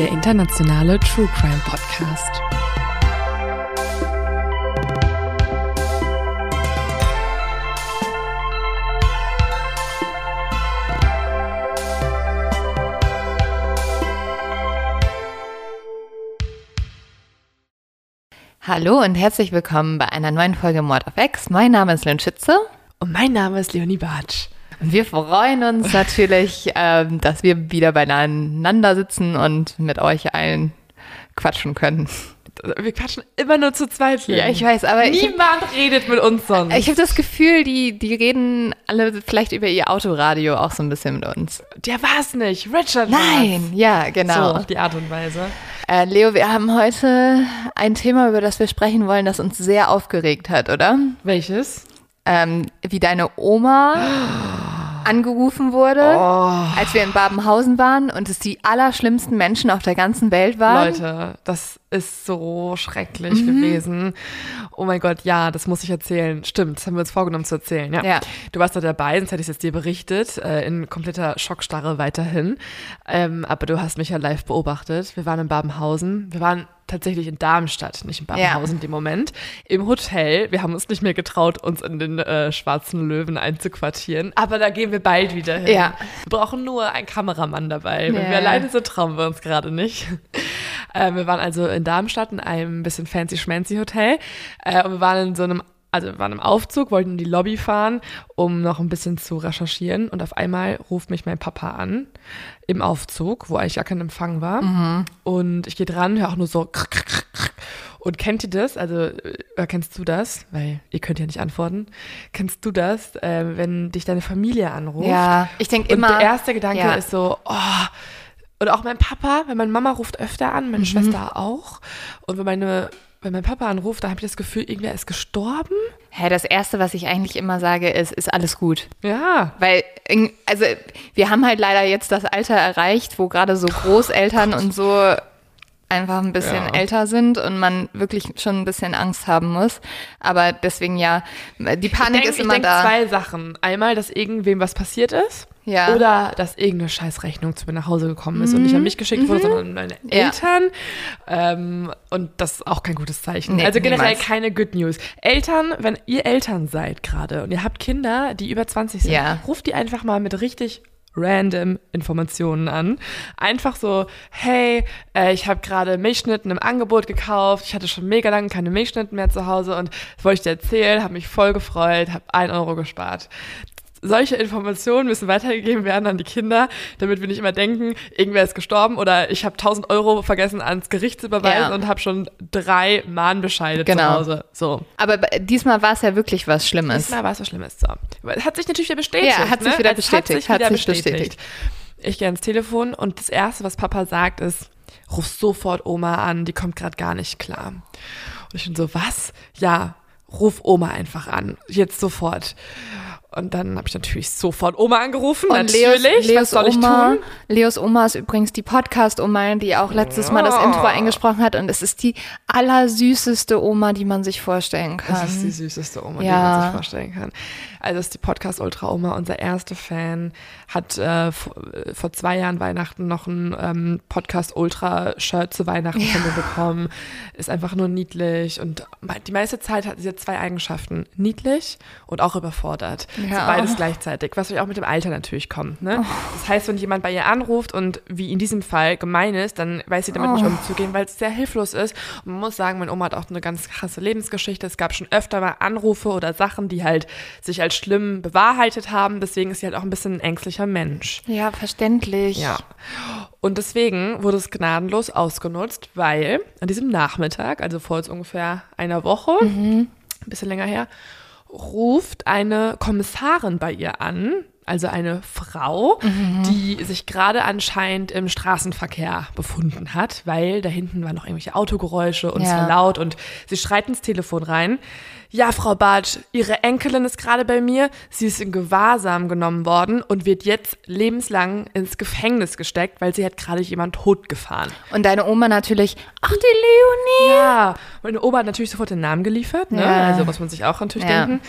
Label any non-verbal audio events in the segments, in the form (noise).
Der internationale True Crime Podcast. Hallo und herzlich willkommen bei einer neuen Folge Mord auf X. Mein Name ist Lynn Schütze Und mein Name ist Leonie Bartsch. Und wir freuen uns natürlich, ähm, dass wir wieder beieinander sitzen und mit euch allen quatschen können. Wir quatschen immer nur zu zweit. Ja, ich weiß, aber Niemand redet mit uns sonst. ich habe das Gefühl, die, die reden alle vielleicht über ihr Autoradio auch so ein bisschen mit uns. Der war's nicht. Richard Nein, ja, war's. genau. So auf die Art und Weise. Äh, Leo, wir haben heute ein Thema, über das wir sprechen wollen, das uns sehr aufgeregt hat, oder? Welches? Ähm, wie deine Oma angerufen wurde, Oh. als wir in Babenhausen waren und es die allerschlimmsten Menschen auf der ganzen Welt waren. Leute, das ist so schrecklich Mhm. gewesen. Oh mein Gott, ja, das muss ich erzählen. Stimmt, das haben wir uns vorgenommen zu erzählen. Ja. Ja. Du warst da dabei, sonst hätte ich es jetzt dir berichtet, äh, in kompletter Schockstarre weiterhin. Ähm, aber du hast mich ja live beobachtet. Wir waren in Babenhausen. Wir waren tatsächlich in Darmstadt, nicht in Babenhausen in dem Moment. Im Hotel. Wir haben uns nicht mehr getraut, uns in den äh, schwarzen Löwen einzuquartieren. Aber da gehen wir bald wieder hin. Ja. Wir brauchen nur einen Kameramann dabei. Wenn Ja. wir alleine sind, trauen wir uns gerade nicht. Äh, wir waren also in Darmstadt in einem bisschen fancy schmancy Hotel äh, und wir waren in so einem also wir waren im Aufzug, wollten in die Lobby fahren, um noch ein bisschen zu recherchieren und auf einmal ruft mich mein Papa an im Aufzug, wo eigentlich gar kein Empfang war und ich gehe dran, höre auch nur so krr, krr, krr, und kennt ihr das? Also äh, kennst du das? Weil ihr könnt ja nicht antworten. Kennst du das, äh, wenn dich deine Familie anruft? Ja, ich denke Und immer. der erste Gedanke ja. ist so, oh, und auch mein Papa, wenn meine Mama ruft öfter an, Mhm. meine Schwester auch. Und wenn meine, wenn mein Papa anruft, da habe ich das Gefühl, irgendwer ist gestorben. Hä, das Erste, was ich eigentlich immer sage, ist, ist alles gut. Ja. Weil, also, wir haben halt leider jetzt das Alter erreicht, wo gerade so Großeltern und so einfach ein bisschen Ja. älter sind und man wirklich schon ein bisschen Angst haben muss. Aber deswegen ja, die Panik ich ist denk, immer ich denk da. zwei Sachen. Einmal, dass irgendwem was passiert ist. Ja. Oder dass irgendeine Scheißrechnung zu mir nach Hause gekommen ist und nicht an mich geschickt wurde, sondern an meine Mhm. Ja. Eltern. Ähm, und das ist auch kein gutes Zeichen. Nee, also generell niemals. keine Good News. Eltern, wenn ihr Eltern seid gerade und ihr habt Kinder, die über 20 sind, Ja. ruft die einfach mal mit richtig random Informationen an. Einfach so, hey, äh, ich habe gerade Milchschnitten im Angebot gekauft. Ich hatte schon mega lange keine Milchschnitten mehr zu Hause und das wollte ich dir erzählen, habe mich voll gefreut, habe ein Euro gespart. Solche Informationen müssen weitergegeben werden an die Kinder, damit wir nicht immer denken, irgendwer ist gestorben oder ich habe 1000 Euro vergessen ans Gericht zu überweisen Ja. und habe schon drei Mahnbescheide Genau. zu Hause. So. Aber diesmal war es ja wirklich was Schlimmes. Diesmal war es was Schlimmes. So. Hat sich natürlich wieder bestätigt. Ja, hat sich ne? wieder Es bestätigt, Hat sich hat wieder sich bestätigt. bestätigt. Ich gehe ans Telefon und das Erste, was Papa sagt, ist, ruf sofort Oma an, die kommt gerade gar nicht klar. Und ich bin so, was? Ja, ruf Oma einfach an, jetzt sofort. Und dann habe ich natürlich sofort Oma angerufen, Und natürlich. Leos, Leos was soll ich Oma, tun? Leos Oma ist übrigens die Podcast-Oma, die auch letztes Mal das Ja. Intro eingesprochen hat. Und es ist die allersüßeste Oma, die man sich vorstellen kann. Das ist die süßeste Oma, die Ja. man sich vorstellen kann. Also ist die Podcast Ultra Oma, unser erster Fan, hat äh, vor, äh, vor zwei Jahren Weihnachten noch ein ähm, Podcast Ultra Shirt zu Weihnachten von mir bekommen. Ist einfach nur niedlich und die meiste Zeit hat sie zwei Eigenschaften. Niedlich und auch überfordert. Ja. So beides gleichzeitig, was auch mit dem Alter natürlich kommt. Ne? Das heißt, wenn jemand bei ihr anruft und wie in diesem Fall gemein ist, dann weiß sie damit nicht umzugehen, weil es sehr hilflos ist. Und man muss sagen, meine Oma hat auch eine ganz krasse Lebensgeschichte. Es gab schon öfter mal Anrufe oder Sachen, die halt sich als schlimm bewahrheitet haben. Deswegen ist sie halt auch ein bisschen ein ängstlicher Mensch. Ja, verständlich. Ja. Und deswegen wurde es gnadenlos ausgenutzt, weil an diesem Nachmittag, also vor jetzt ungefähr einer Woche, ein bisschen länger her, ruft eine Kommissarin bei ihr an, also eine Frau, die sich gerade anscheinend im Straßenverkehr befunden hat, weil da hinten waren noch irgendwelche Autogeräusche und es Ja. war laut und sie schreit ins Telefon rein. Ja, Frau Bartsch, Ihre Enkelin ist gerade bei mir. Sie ist in Gewahrsam genommen worden und wird jetzt lebenslang ins Gefängnis gesteckt, weil sie hat gerade jemand totgefahren. Und deine Oma natürlich, ach, die Leonie. Ja, meine Oma hat natürlich sofort den Namen geliefert, ne? Ja. Also muss man sich auch natürlich Ja. denken.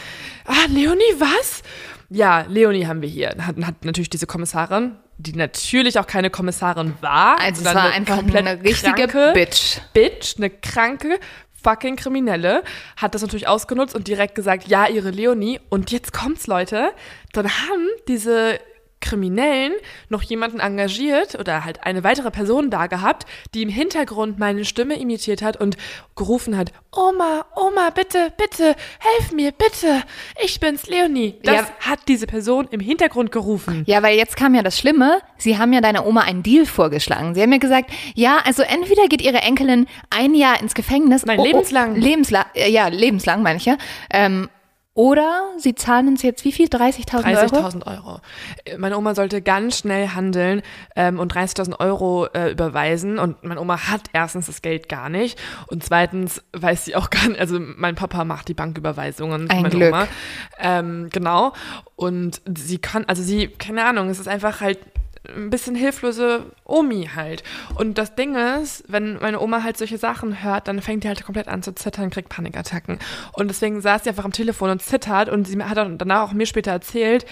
Ah, Leonie, was? Ja, Leonie haben wir hier. Hat, hat natürlich diese Kommissarin, die natürlich auch keine Kommissarin war. Also es war eine einfach eine richtige kranke Bitch. Bitch, eine kranke fucking Kriminelle, hat das natürlich ausgenutzt und direkt gesagt, ja, ihre Leonie. Und jetzt kommt's, Leute. Dann haben diese Kriminellen noch jemanden engagiert oder halt eine weitere Person da gehabt, die im Hintergrund meine Stimme imitiert hat und gerufen hat, Oma, Oma, bitte, bitte, helf mir, bitte, ich bin's, Leonie. Das Ja. hat diese Person im Hintergrund gerufen. Ja, weil jetzt kam ja das Schlimme. Sie haben ja deiner Oma einen Deal vorgeschlagen. Sie haben ja gesagt, ja, also entweder geht ihre Enkelin ein Jahr ins Gefängnis. Nein, lebenslang. lebenslang. Ja, lebenslang meine ich ja. Ähm, oder sie zahlen uns jetzt wie viel? 30.000 Euro? 30.000 Euro. Meine Oma sollte ganz schnell handeln ähm, und 30.000 Euro äh, überweisen. Und meine Oma hat erstens das Geld gar nicht. Und zweitens weiß sie auch gar nicht, also mein Papa macht die Banküberweisungen. Ein meine Glück. Oma. Ähm, genau. Und sie kann, also sie, keine Ahnung, es ist einfach halt ein bisschen hilflose Omi halt. Und das Ding ist, wenn meine Oma halt solche Sachen hört, dann fängt die halt komplett an zu zittern, kriegt Panikattacken. Und deswegen saß sie einfach am Telefon und zittert und sie hat dann danach auch mir später erzählt,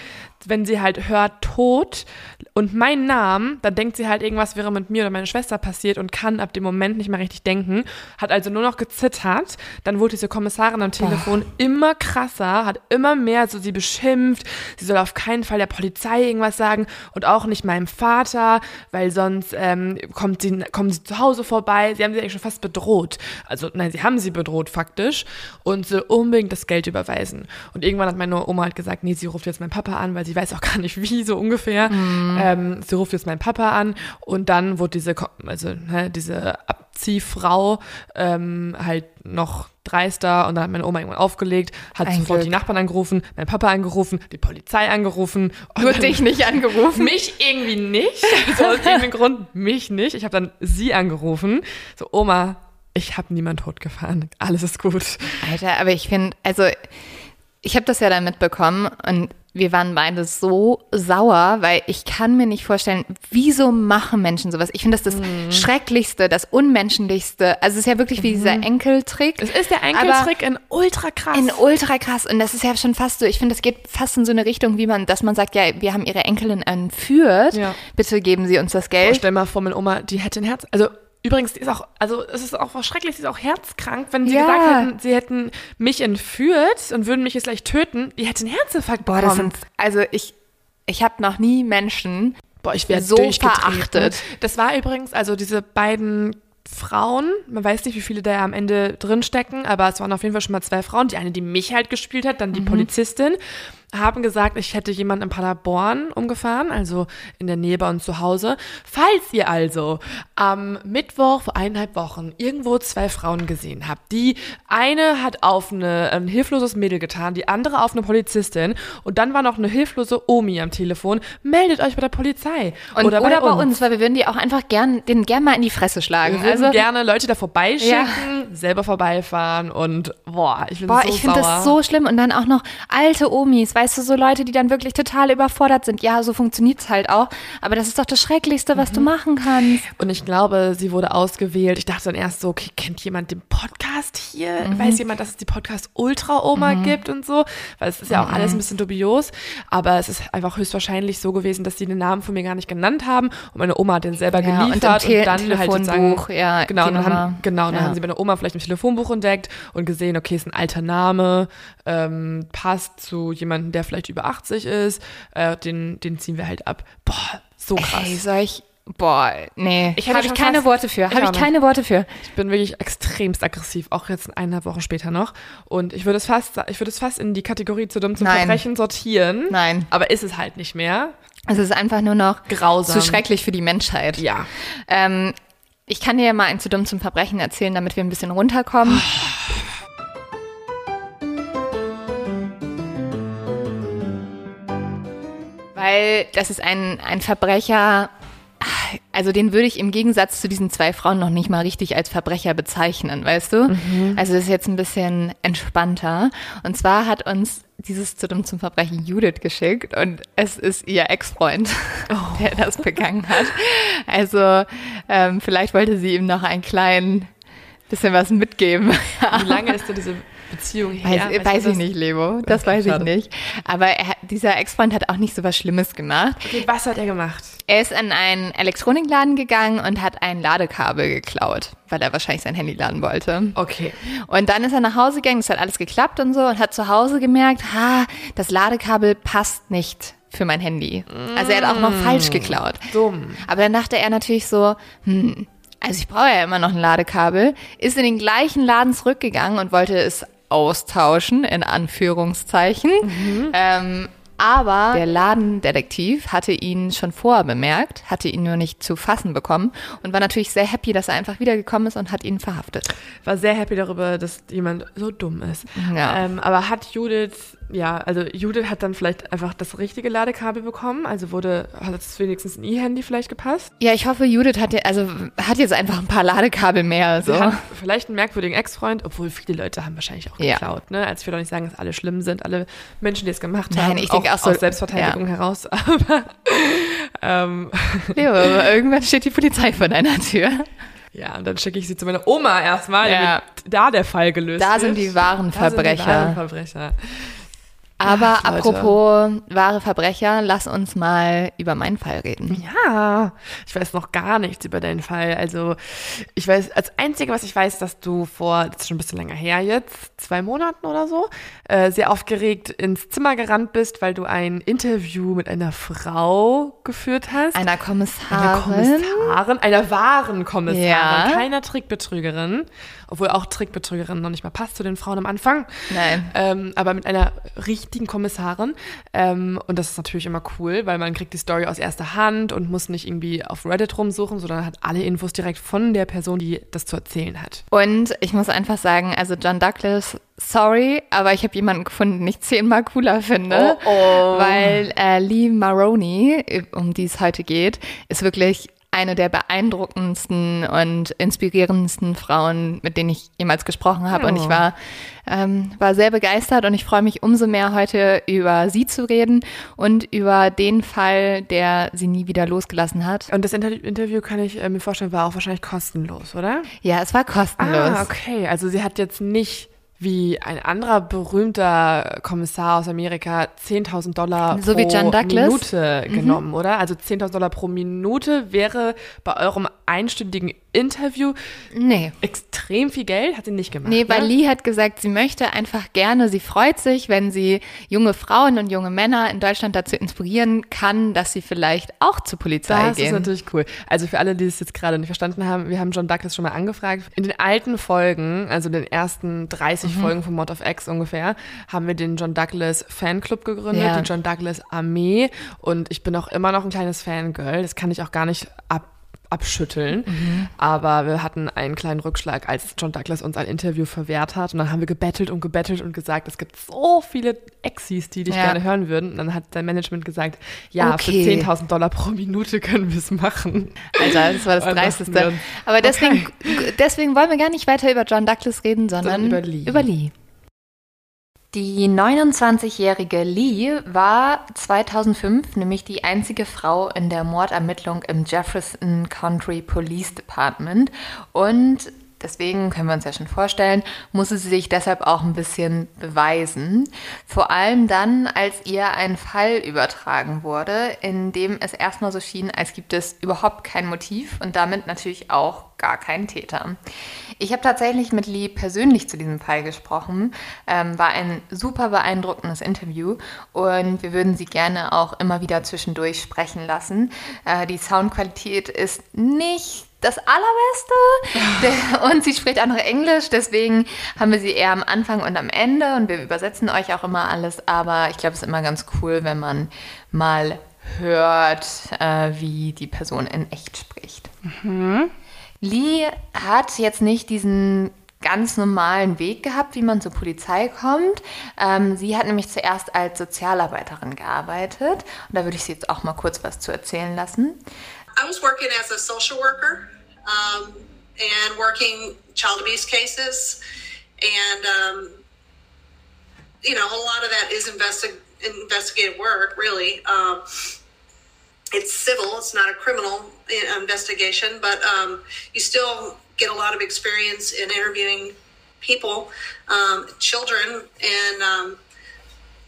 wenn sie halt hört Tod und meinen Namen, dann denkt sie halt, irgendwas wäre mit mir oder meiner Schwester passiert und kann ab dem Moment nicht mehr richtig denken, hat also nur noch gezittert. Dann wurde diese Kommissarin am Telefon immer krasser, hat immer mehr so sie beschimpft, sie soll auf keinen Fall der Polizei irgendwas sagen und auch nicht meinem Vater, weil sonst ähm, kommt sie, kommen sie zu Hause vorbei. Sie haben sie eigentlich schon fast bedroht. Also nein, sie haben sie bedroht faktisch und sie unbedingt das Geld überweisen. Und irgendwann hat meine Oma halt gesagt, nee, sie ruft jetzt meinen Papa an, weil sie weiß auch (laughs) gar nicht wie so ungefähr. Ähm, sie ruft jetzt meinen Papa an und dann wurde diese, also ne, diese Abziehfrau ähm, halt noch dreister und dann hat meine Oma irgendwann aufgelegt, hat Ein sofort Glück. die Nachbarn angerufen, meinen Papa angerufen, die Polizei angerufen. Und Nur dich nicht angerufen. mich irgendwie nicht. So aus irgendeinem Grund mich nicht. Ich habe dann sie angerufen. So, Oma, ich habe niemand totgefahren. Alles ist gut. Alter, aber ich finde, also ich habe das ja dann mitbekommen und wir waren beide so sauer, weil ich kann mir nicht vorstellen, wieso machen Menschen sowas? Ich finde das das Mhm. Schrecklichste, das Unmenschlichste. Also es ist ja wirklich wie dieser Enkeltrick. Es ist der Enkeltrick in ultra krass. In ultra krass. Und das ist ja schon fast so, ich finde, das geht fast in so eine Richtung, wie man, dass man sagt, ja, wir haben ihre Enkelin entführt. Ja. Bitte geben Sie uns das Geld. stell mal vor, meine Oma, die hätte ein Herz. Also übrigens, die ist auch, also es ist auch schrecklich, sie ist auch herzkrank. Wenn sie Ja. gesagt hätten, sie hätten mich entführt und würden mich jetzt gleich töten, die hätte einen Herzinfarkt Boah, bekommen. das sind, also ich, ich habe noch nie Menschen Boah, ich werde so verachtet. Das war übrigens, also diese beiden Frauen, man weiß nicht, wie viele da am Ende drinstecken, aber es waren auf jeden Fall schon mal zwei Frauen. Die eine, die mich halt gespielt hat, dann die Polizistin, haben gesagt, ich hätte jemanden in Paderborn umgefahren, also in der Nähe bei uns zu Hause. Falls ihr also am Mittwoch vor eineinhalb Wochen irgendwo zwei Frauen gesehen habt, die eine hat auf eine, ein hilfloses Mädel getan, die andere auf eine Polizistin und dann war noch eine hilflose Omi am Telefon, meldet euch bei der Polizei. Und, oder, bei, uns. weil wir würden die auch einfach gern, den gern mal in die Fresse schlagen. Wir würden also, gerne Leute da vorbeischicken, selber vorbeifahren und boah, ich bin boah, so ich finde das so schlimm. Und dann auch noch alte Omis, weißt du, so Leute, die dann wirklich total überfordert sind. Ja, so funktioniert's halt auch. Aber das ist doch das Schrecklichste, was Mhm. du machen kannst. Und ich glaube, sie wurde ausgewählt. Ich dachte dann erst so, okay, kennt jemand den Podcast Podcast hier? Mhm. Weiß jemand, dass es die Podcast Ultra Oma mhm. gibt und so? Weil es ist ja auch mhm. alles ein bisschen dubios. Aber es ist einfach höchstwahrscheinlich so gewesen, dass sie den Namen von mir gar nicht genannt haben. Und meine Oma hat den selber ja, geliefert und, und dann halt sozusagen. Ja, genau, und dann haben, genau, dann ja. haben sie meine Oma vielleicht im Telefonbuch entdeckt und gesehen, okay, ist ein alter Name, ähm, passt zu jemandem, der vielleicht über 80 ist. Äh, den, den ziehen wir halt ab. Boah, so krass. Ey, soll ich Boah, nee. Ich habe ich keine fast, Worte für. Habe ich keine Worte für. Ich bin wirklich extremst aggressiv, auch jetzt eineinhalb Wochen später noch. Und ich würde es fast, ich würde es fast in die Kategorie zu dumm zum Nein. Verbrechen sortieren. Nein. Aber ist es halt nicht mehr. Es ist einfach nur noch grausam. Zu schrecklich für die Menschheit. Ja. Ähm, ich kann dir ja mal ein zu dumm zum Verbrechen erzählen, damit wir ein bisschen runterkommen. Weil das ist ein, ein Verbrecher, also den würde ich im Gegensatz zu diesen zwei Frauen noch nicht mal richtig als Verbrecher bezeichnen, weißt du? Mhm. Also das ist jetzt ein bisschen entspannter. Und zwar hat uns dieses zu dem zum Verbrechen Judith geschickt und es ist ihr Ex-Freund, (laughs) oh. der das begangen hat. Also ähm, vielleicht wollte sie ihm noch ein klein bisschen was mitgeben. Wie lange ist denn diese Beziehung her? Weiß, weiß ich nicht, Lebo. Das okay, weiß ich nicht. Aber er, dieser Ex-Freund hat auch nicht so was Schlimmes gemacht. Okay, was hat er gemacht? Er ist in einen Elektronikladen gegangen und hat ein Ladekabel geklaut, weil er wahrscheinlich sein Handy laden wollte. Okay. Und dann ist er nach Hause gegangen, es hat alles geklappt und so und hat zu Hause gemerkt, ha, das Ladekabel passt nicht für mein Handy. Also er hat auch noch mm. falsch geklaut. Dumm. Aber dann dachte er natürlich so, hm, also ich brauche ja immer noch ein Ladekabel, ist in den gleichen Laden zurückgegangen und wollte es austauschen, in Anführungszeichen. Mhm. Ähm, aber der Ladendetektiv hatte ihn schon vorher bemerkt, hatte ihn nur nicht zu fassen bekommen und war natürlich sehr happy, dass er einfach wiedergekommen ist und hat ihn verhaftet. War sehr happy darüber, dass jemand so dumm ist. Ja. Ähm, aber hat Judith ja, also Judith hat dann vielleicht einfach das richtige Ladekabel bekommen, also wurde, hat es wenigstens ein E-Handy vielleicht gepasst? Ja, ich hoffe, Judith hat, also, hat jetzt einfach ein paar Ladekabel mehr. So. vielleicht einen merkwürdigen Ex-Freund, obwohl viele Leute haben wahrscheinlich auch geklaut. Ja. Ne? Also ich will doch nicht sagen, dass alle schlimm sind, alle Menschen, die es gemacht Nein, haben, ich denke auch, auch so, aus Selbstverteidigung ja. heraus. (laughs) Aber ähm. ja, irgendwann steht die Polizei vor deiner Tür. Ja, und dann schicke ich sie zu meiner Oma erstmal, ja. damit da der Fall gelöst da Sind die wahren Verbrecher. Da sind die wahren Verbrecher. Aber Ach, apropos wahre Verbrecher, lass uns mal über meinen Fall reden. Ja, ich weiß noch gar nichts über deinen Fall. Also ich weiß, als Einzige, was ich weiß, dass du vor, das ist schon ein bisschen länger her jetzt, zwei Monaten oder so, äh, sehr aufgeregt ins Zimmer gerannt bist, weil du ein Interview mit einer Frau geführt hast. Einer Kommissarin. Einer Kommissarin, einer wahren Kommissarin, ja. keiner Trickbetrügerin. Obwohl auch Trickbetrügerin noch nicht mal passt zu den Frauen am Anfang. Nein. Ähm, aber mit einer richtigen richtigen Kommissarin. Ähm, und das ist natürlich immer cool, weil man kriegt die Story aus erster Hand und muss nicht irgendwie auf Reddit rumsuchen, sondern hat alle Infos direkt von der Person, die das zu erzählen hat. Und ich muss einfach sagen, also John Douglas, sorry, aber ich habe jemanden gefunden, den ich zehnmal cooler finde. Oh, oh. Weil äh, Lee Maroney, um die es heute geht, ist wirklich eine der beeindruckendsten und inspirierendsten Frauen, mit denen ich jemals gesprochen habe. Oh. Und ich war, ähm, war sehr begeistert und ich freue mich umso mehr, heute über sie zu reden und über den Fall, der sie nie wieder losgelassen hat. Und das Inter Interview kann ich äh, mir vorstellen, war auch wahrscheinlich kostenlos, oder? Ja, es war kostenlos. Ah, okay. Also sie hat jetzt nicht wie ein anderer berühmter Kommissar aus Amerika 10.000 Dollar so pro Minute mhm. genommen, oder? Also 10.000 Dollar pro Minute wäre bei eurem einstündigen Interview nee. extrem viel Geld, hat sie nicht gemacht. Nee, weil ne? Lee hat gesagt, sie möchte einfach gerne, sie freut sich, wenn sie junge Frauen und junge Männer in Deutschland dazu inspirieren kann, dass sie vielleicht auch zur Polizei das gehen. Das ist natürlich cool. Also für alle, die es jetzt gerade nicht verstanden haben, wir haben John Douglas schon mal angefragt. In den alten Folgen, also den ersten 30 mhm. Folgen von Mod of X ungefähr, haben wir den John Douglas Fanclub gegründet, ja. die John Douglas Armee und ich bin auch immer noch ein kleines Fangirl. Das kann ich auch gar nicht ab abschütteln. Mhm. Aber wir hatten einen kleinen Rückschlag, als John Douglas uns ein Interview verwehrt hat. Und dann haben wir gebettelt und gebettelt und gesagt, es gibt so viele Exis, die dich ja. gerne hören würden. Und dann hat dein Management gesagt, ja, okay. für 10.000 Dollar pro Minute können wir es machen. Also das war das Dreisteste. Aber deswegen, okay. deswegen wollen wir gar nicht weiter über John Douglas reden, sondern, sondern über Lee. Über Lee. Die 29-jährige Lee war 2005 nämlich die einzige Frau in der Mordermittlung im Jefferson Country Police Department. Und Deswegen können wir uns ja schon vorstellen, musste sie sich deshalb auch ein bisschen beweisen. Vor allem dann, als ihr ein Fall übertragen wurde, in dem es erstmal so schien, als gibt es überhaupt kein Motiv und damit natürlich auch gar keinen Täter. Ich habe tatsächlich mit Lee persönlich zu diesem Fall gesprochen. Ähm, war ein super beeindruckendes Interview und wir würden sie gerne auch immer wieder zwischendurch sprechen lassen. Äh, die Soundqualität ist nicht das Allerbeste. Und sie spricht auch noch Englisch, deswegen haben wir sie eher am Anfang und am Ende und wir übersetzen euch auch immer alles. Aber ich glaube, es ist immer ganz cool, wenn man mal hört, äh, wie die Person in echt spricht. Mhm. Lee hat jetzt nicht diesen ganz normalen Weg gehabt, wie man zur Polizei kommt. Ähm, sie hat nämlich zuerst als Sozialarbeiterin gearbeitet. Und da würde ich sie jetzt auch mal kurz was zu erzählen lassen. I was working as a social worker um, and working child abuse cases. And, um, you know, a lot of that is investi- investigative work, really. Um, it's civil, it's not a criminal investigation, but um, you still get a lot of experience in interviewing people, um, children, and, um,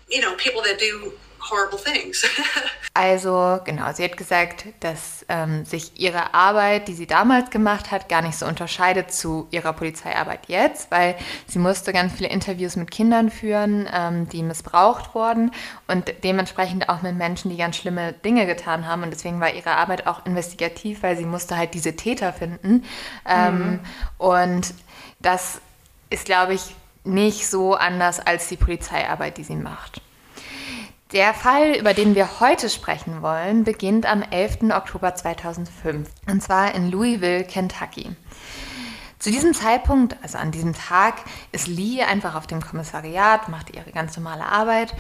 you know, people that do horrible things. (laughs) also genau, sie hat gesagt, dass ähm, sich ihre Arbeit, die sie damals gemacht hat, gar nicht so unterscheidet zu ihrer Polizeiarbeit jetzt, weil sie musste ganz viele Interviews mit Kindern führen, ähm, die missbraucht wurden und dementsprechend auch mit Menschen, die ganz schlimme Dinge getan haben. Und deswegen war ihre Arbeit auch investigativ, weil sie musste halt diese Täter finden. Ähm, mhm. Und das ist, glaube ich, nicht so anders als die Polizeiarbeit, die sie macht. Der Fall, über den wir heute sprechen wollen, beginnt am 11. Oktober 2005 und zwar in Louisville, Kentucky. Zu diesem Zeitpunkt, also an diesem Tag, ist Lee einfach auf dem Kommissariat, macht ihre ganz normale Arbeit.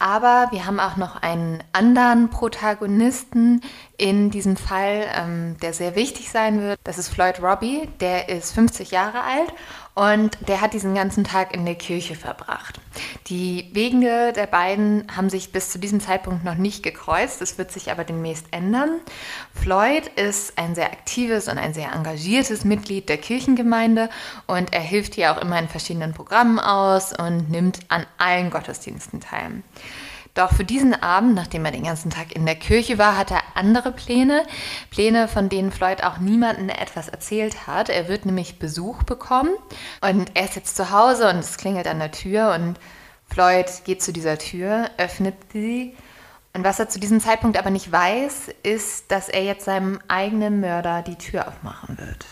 Aber wir haben auch noch einen anderen Protagonisten in diesem Fall, ähm, der sehr wichtig sein wird. Das ist Floyd Robbie, der ist 50 Jahre alt und der hat diesen ganzen Tag in der Kirche verbracht. Die Wege der beiden haben sich bis zu diesem Zeitpunkt noch nicht gekreuzt. Das wird sich aber demnächst ändern. Floyd ist ein sehr aktives und ein sehr engagiertes Mitglied der Kirchengemeinde und er hilft hier auch immer in verschiedenen Programmen aus und nimmt an allen Gottesdiensten teil. Doch für diesen Abend, nachdem er den ganzen Tag in der Kirche war, hat er andere Pläne. Pläne, von denen Floyd auch niemandem etwas erzählt hat. Er wird nämlich Besuch bekommen und er ist jetzt zu Hause und es klingelt an der Tür und Floyd geht zu dieser Tür, öffnet sie und was er zu diesem Zeitpunkt aber nicht weiß, ist, dass er jetzt seinem eigenen Mörder die Tür aufmachen wird.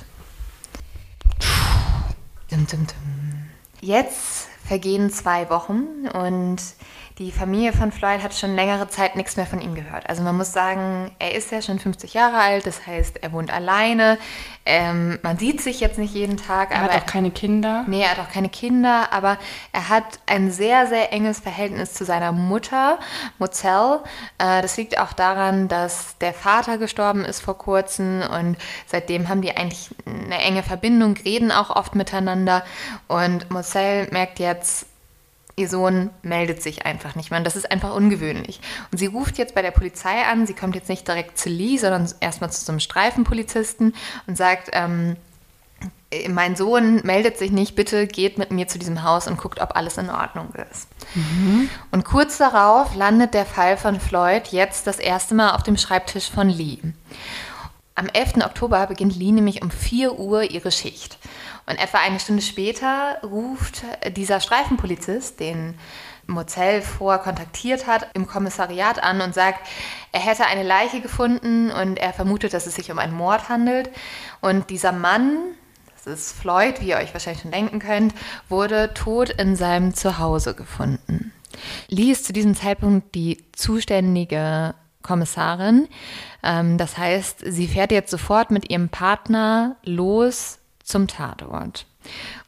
Jetzt vergehen zwei Wochen und die Familie von Floyd hat schon längere Zeit nichts mehr von ihm gehört. Also man muss sagen, er ist ja schon 50 Jahre alt, das heißt, er wohnt alleine. Ähm, man sieht sich jetzt nicht jeden Tag. Er hat auch keine Kinder. Nee, er hat auch keine Kinder, aber er hat ein sehr, sehr enges Verhältnis zu seiner Mutter, Mozell. Äh, das liegt auch daran, dass der Vater gestorben ist vor kurzem und seitdem haben die eigentlich eine enge Verbindung, reden auch oft miteinander. Und Mozell merkt jetzt, ihr Sohn meldet sich einfach nicht mehr. Und das ist einfach ungewöhnlich. Und sie ruft jetzt bei der Polizei an. Sie kommt jetzt nicht direkt zu Lee, sondern erstmal zu so einem Streifenpolizisten und sagt, ähm, mein Sohn meldet sich nicht, bitte geht mit mir zu diesem Haus und guckt, ob alles in Ordnung ist. Mhm. Und kurz darauf landet der Fall von Floyd jetzt das erste Mal auf dem Schreibtisch von Lee. Am 11. Oktober beginnt Lee nämlich um 4 Uhr ihre Schicht. Und etwa eine Stunde später ruft dieser Streifenpolizist, den Mozell vorher kontaktiert hat, im Kommissariat an und sagt, er hätte eine Leiche gefunden und er vermutet, dass es sich um einen Mord handelt. Und dieser Mann, das ist Floyd, wie ihr euch wahrscheinlich schon denken könnt, wurde tot in seinem Zuhause gefunden. Lee ist zu diesem Zeitpunkt die zuständige Kommissarin. Ähm, das heißt, sie fährt jetzt sofort mit ihrem Partner los zum Tatort.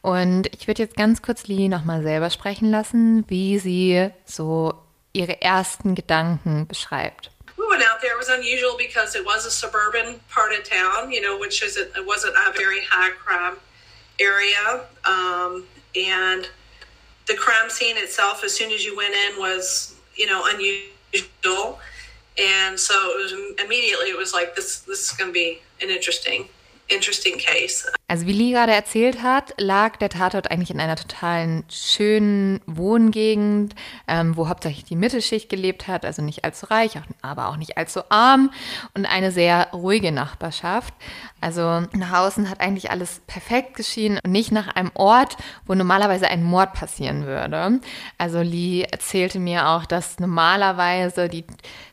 Und ich würde jetzt ganz kurz Lee nochmal selber sprechen lassen, wie sie so ihre ersten Gedanken beschreibt. Went out there. It was unusual because it was a suburban part of town, you know, which is it wasn't a very high crime area, um, and the crime scene itself, as soon as you went in, was you know unusual, and so it was immediately it was like this this is going to be an interesting. Also wie Lee gerade erzählt hat, lag der Tatort eigentlich in einer totalen schönen Wohngegend, ähm, wo hauptsächlich die Mittelschicht gelebt hat, also nicht allzu reich, aber auch nicht allzu arm und eine sehr ruhige Nachbarschaft. Also nach außen hat eigentlich alles perfekt geschehen und nicht nach einem Ort, wo normalerweise ein Mord passieren würde. Also Lee erzählte mir auch, dass normalerweise die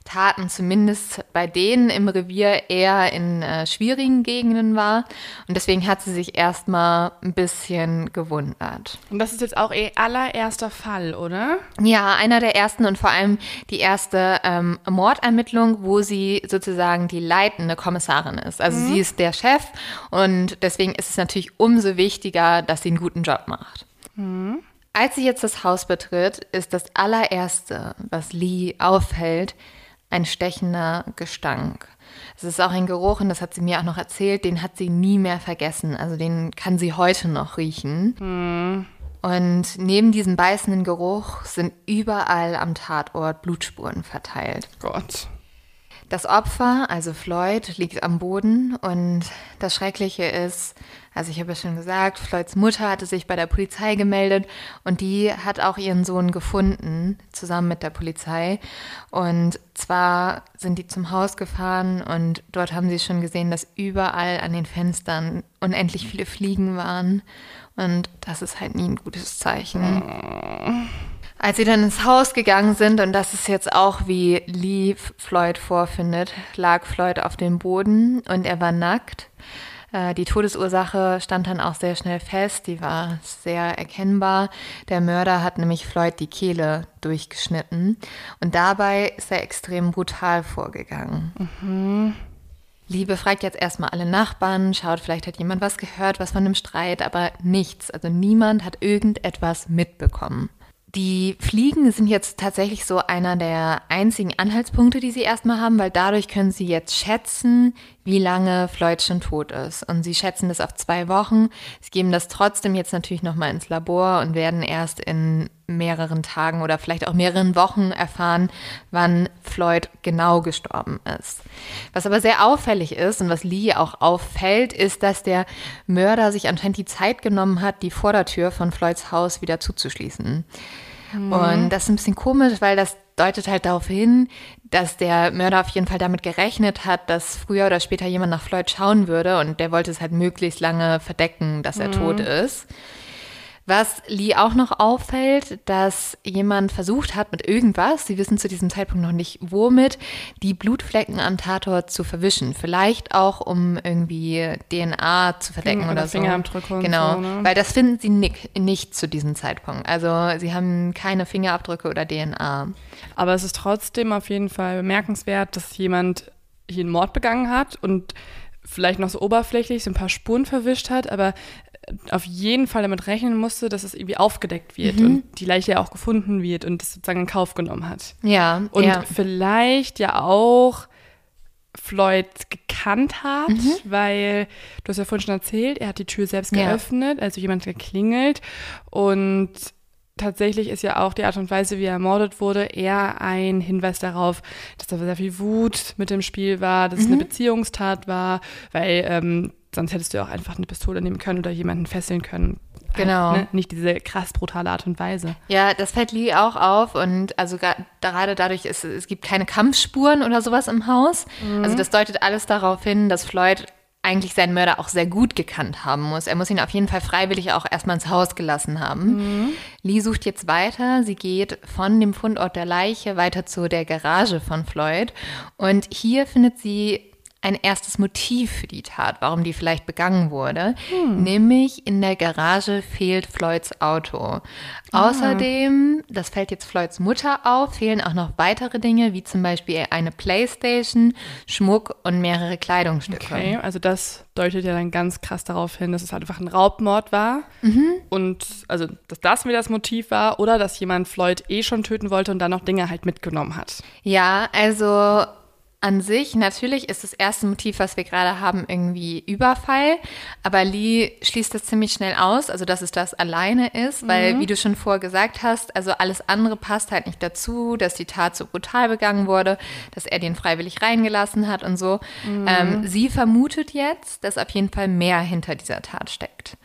Taten zumindest bei denen im Revier eher in äh, schwierigen Gegenden war. Und deswegen hat sie sich erstmal ein bisschen gewundert. Und das ist jetzt auch ihr allererster Fall, oder? Ja, einer der ersten und vor allem die erste ähm, Mordermittlung, wo sie sozusagen die leitende Kommissarin ist. Also mhm. sie ist der Chef und deswegen ist es natürlich umso wichtiger, dass sie einen guten Job macht. Mhm. Als sie jetzt das Haus betritt, ist das allererste, was Lee auffällt, ein stechender Gestank. Es ist auch ein Geruch, und das hat sie mir auch noch erzählt, den hat sie nie mehr vergessen. Also den kann sie heute noch riechen. Hm. Und neben diesem beißenden Geruch sind überall am Tatort Blutspuren verteilt. Gott. Das Opfer, also Floyd, liegt am Boden und das Schreckliche ist, also ich habe ja schon gesagt, Floyds Mutter hatte sich bei der Polizei gemeldet und die hat auch ihren Sohn gefunden, zusammen mit der Polizei. Und zwar sind die zum Haus gefahren und dort haben sie schon gesehen, dass überall an den Fenstern unendlich viele Fliegen waren. Und das ist halt nie ein gutes Zeichen. Als sie dann ins Haus gegangen sind, und das ist jetzt auch wie Lee Floyd vorfindet, lag Floyd auf dem Boden und er war nackt. Äh, die Todesursache stand dann auch sehr schnell fest, die war sehr erkennbar. Der Mörder hat nämlich Floyd die Kehle durchgeschnitten und dabei ist er extrem brutal vorgegangen. Mhm. Liebe fragt jetzt erstmal alle Nachbarn, schaut, vielleicht hat jemand was gehört, was von dem Streit, aber nichts. Also niemand hat irgendetwas mitbekommen. Die Fliegen sind jetzt tatsächlich so einer der einzigen Anhaltspunkte, die sie erstmal haben, weil dadurch können sie jetzt schätzen, wie lange Floyd schon tot ist. Und sie schätzen das auf zwei Wochen. Sie geben das trotzdem jetzt natürlich nochmal ins Labor und werden erst in mehreren Tagen oder vielleicht auch mehreren Wochen erfahren, wann Floyd genau gestorben ist. Was aber sehr auffällig ist und was Lee auch auffällt, ist, dass der Mörder sich anscheinend die Zeit genommen hat, die Vordertür von Floyds Haus wieder zuzuschließen. Mhm. Und das ist ein bisschen komisch, weil das deutet halt darauf hin, dass der Mörder auf jeden Fall damit gerechnet hat, dass früher oder später jemand nach Floyd schauen würde und der wollte es halt möglichst lange verdecken, dass er mhm. tot ist. Was Lee auch noch auffällt, dass jemand versucht hat mit irgendwas, sie wissen zu diesem Zeitpunkt noch nicht womit, die Blutflecken am Tatort zu verwischen. Vielleicht auch, um irgendwie DNA zu verdecken oder, oder so. Fingerabdrücke und genau, so, ne? weil das finden sie nicht, nicht zu diesem Zeitpunkt. Also sie haben keine Fingerabdrücke oder DNA. Aber es ist trotzdem auf jeden Fall bemerkenswert, dass jemand hier einen Mord begangen hat und vielleicht noch so oberflächlich so ein paar Spuren verwischt hat, aber auf jeden Fall damit rechnen musste, dass es irgendwie aufgedeckt wird mhm. und die Leiche ja auch gefunden wird und das sozusagen in Kauf genommen hat. Ja. Und ja. vielleicht ja auch Floyd gekannt hat, mhm. weil du hast ja vorhin schon erzählt, er hat die Tür selbst geöffnet, ja. also jemand geklingelt und tatsächlich ist ja auch die Art und Weise, wie er ermordet wurde, eher ein Hinweis darauf, dass da sehr viel Wut mit dem Spiel war, dass mhm. es eine mhm. Beziehungstat war, weil ähm, sonst hättest du auch einfach eine Pistole nehmen können oder jemanden fesseln können. Genau. Halt, ne? Nicht diese krass brutale Art und Weise. Ja, das fällt Lee auch auf und also gerade dadurch, ist, es gibt keine Kampfspuren oder sowas im Haus. Mhm. Also das deutet alles darauf hin, dass Floyd eigentlich seinen Mörder auch sehr gut gekannt haben muss. Er muss ihn auf jeden Fall freiwillig auch erstmal ins Haus gelassen haben. Mhm. Lee sucht jetzt weiter. Sie geht von dem Fundort der Leiche weiter zu der Garage von Floyd. Und hier findet sie ein erstes Motiv für die Tat, warum die vielleicht begangen wurde. Hm. Nämlich in der Garage fehlt Floyds Auto. Ah. Außerdem, das fällt jetzt Floyds Mutter auf, fehlen auch noch weitere Dinge, wie zum Beispiel eine Playstation, Schmuck und mehrere Kleidungsstücke. Okay, also das deutet ja dann ganz krass darauf hin, dass es einfach ein Raubmord war. Mhm. Und also, dass das mir das Motiv war oder dass jemand Floyd eh schon töten wollte und dann noch Dinge halt mitgenommen hat. Ja, also an sich, natürlich ist das erste Motiv, was wir gerade haben, irgendwie Überfall, aber Lee schließt das ziemlich schnell aus, also dass es das alleine ist, weil, mhm. wie du schon vorher gesagt hast, also alles andere passt halt nicht dazu, dass die Tat so brutal begangen wurde, dass er den freiwillig reingelassen hat und so. Mhm. Ähm, sie vermutet jetzt, dass auf jeden Fall mehr hinter dieser Tat steckt.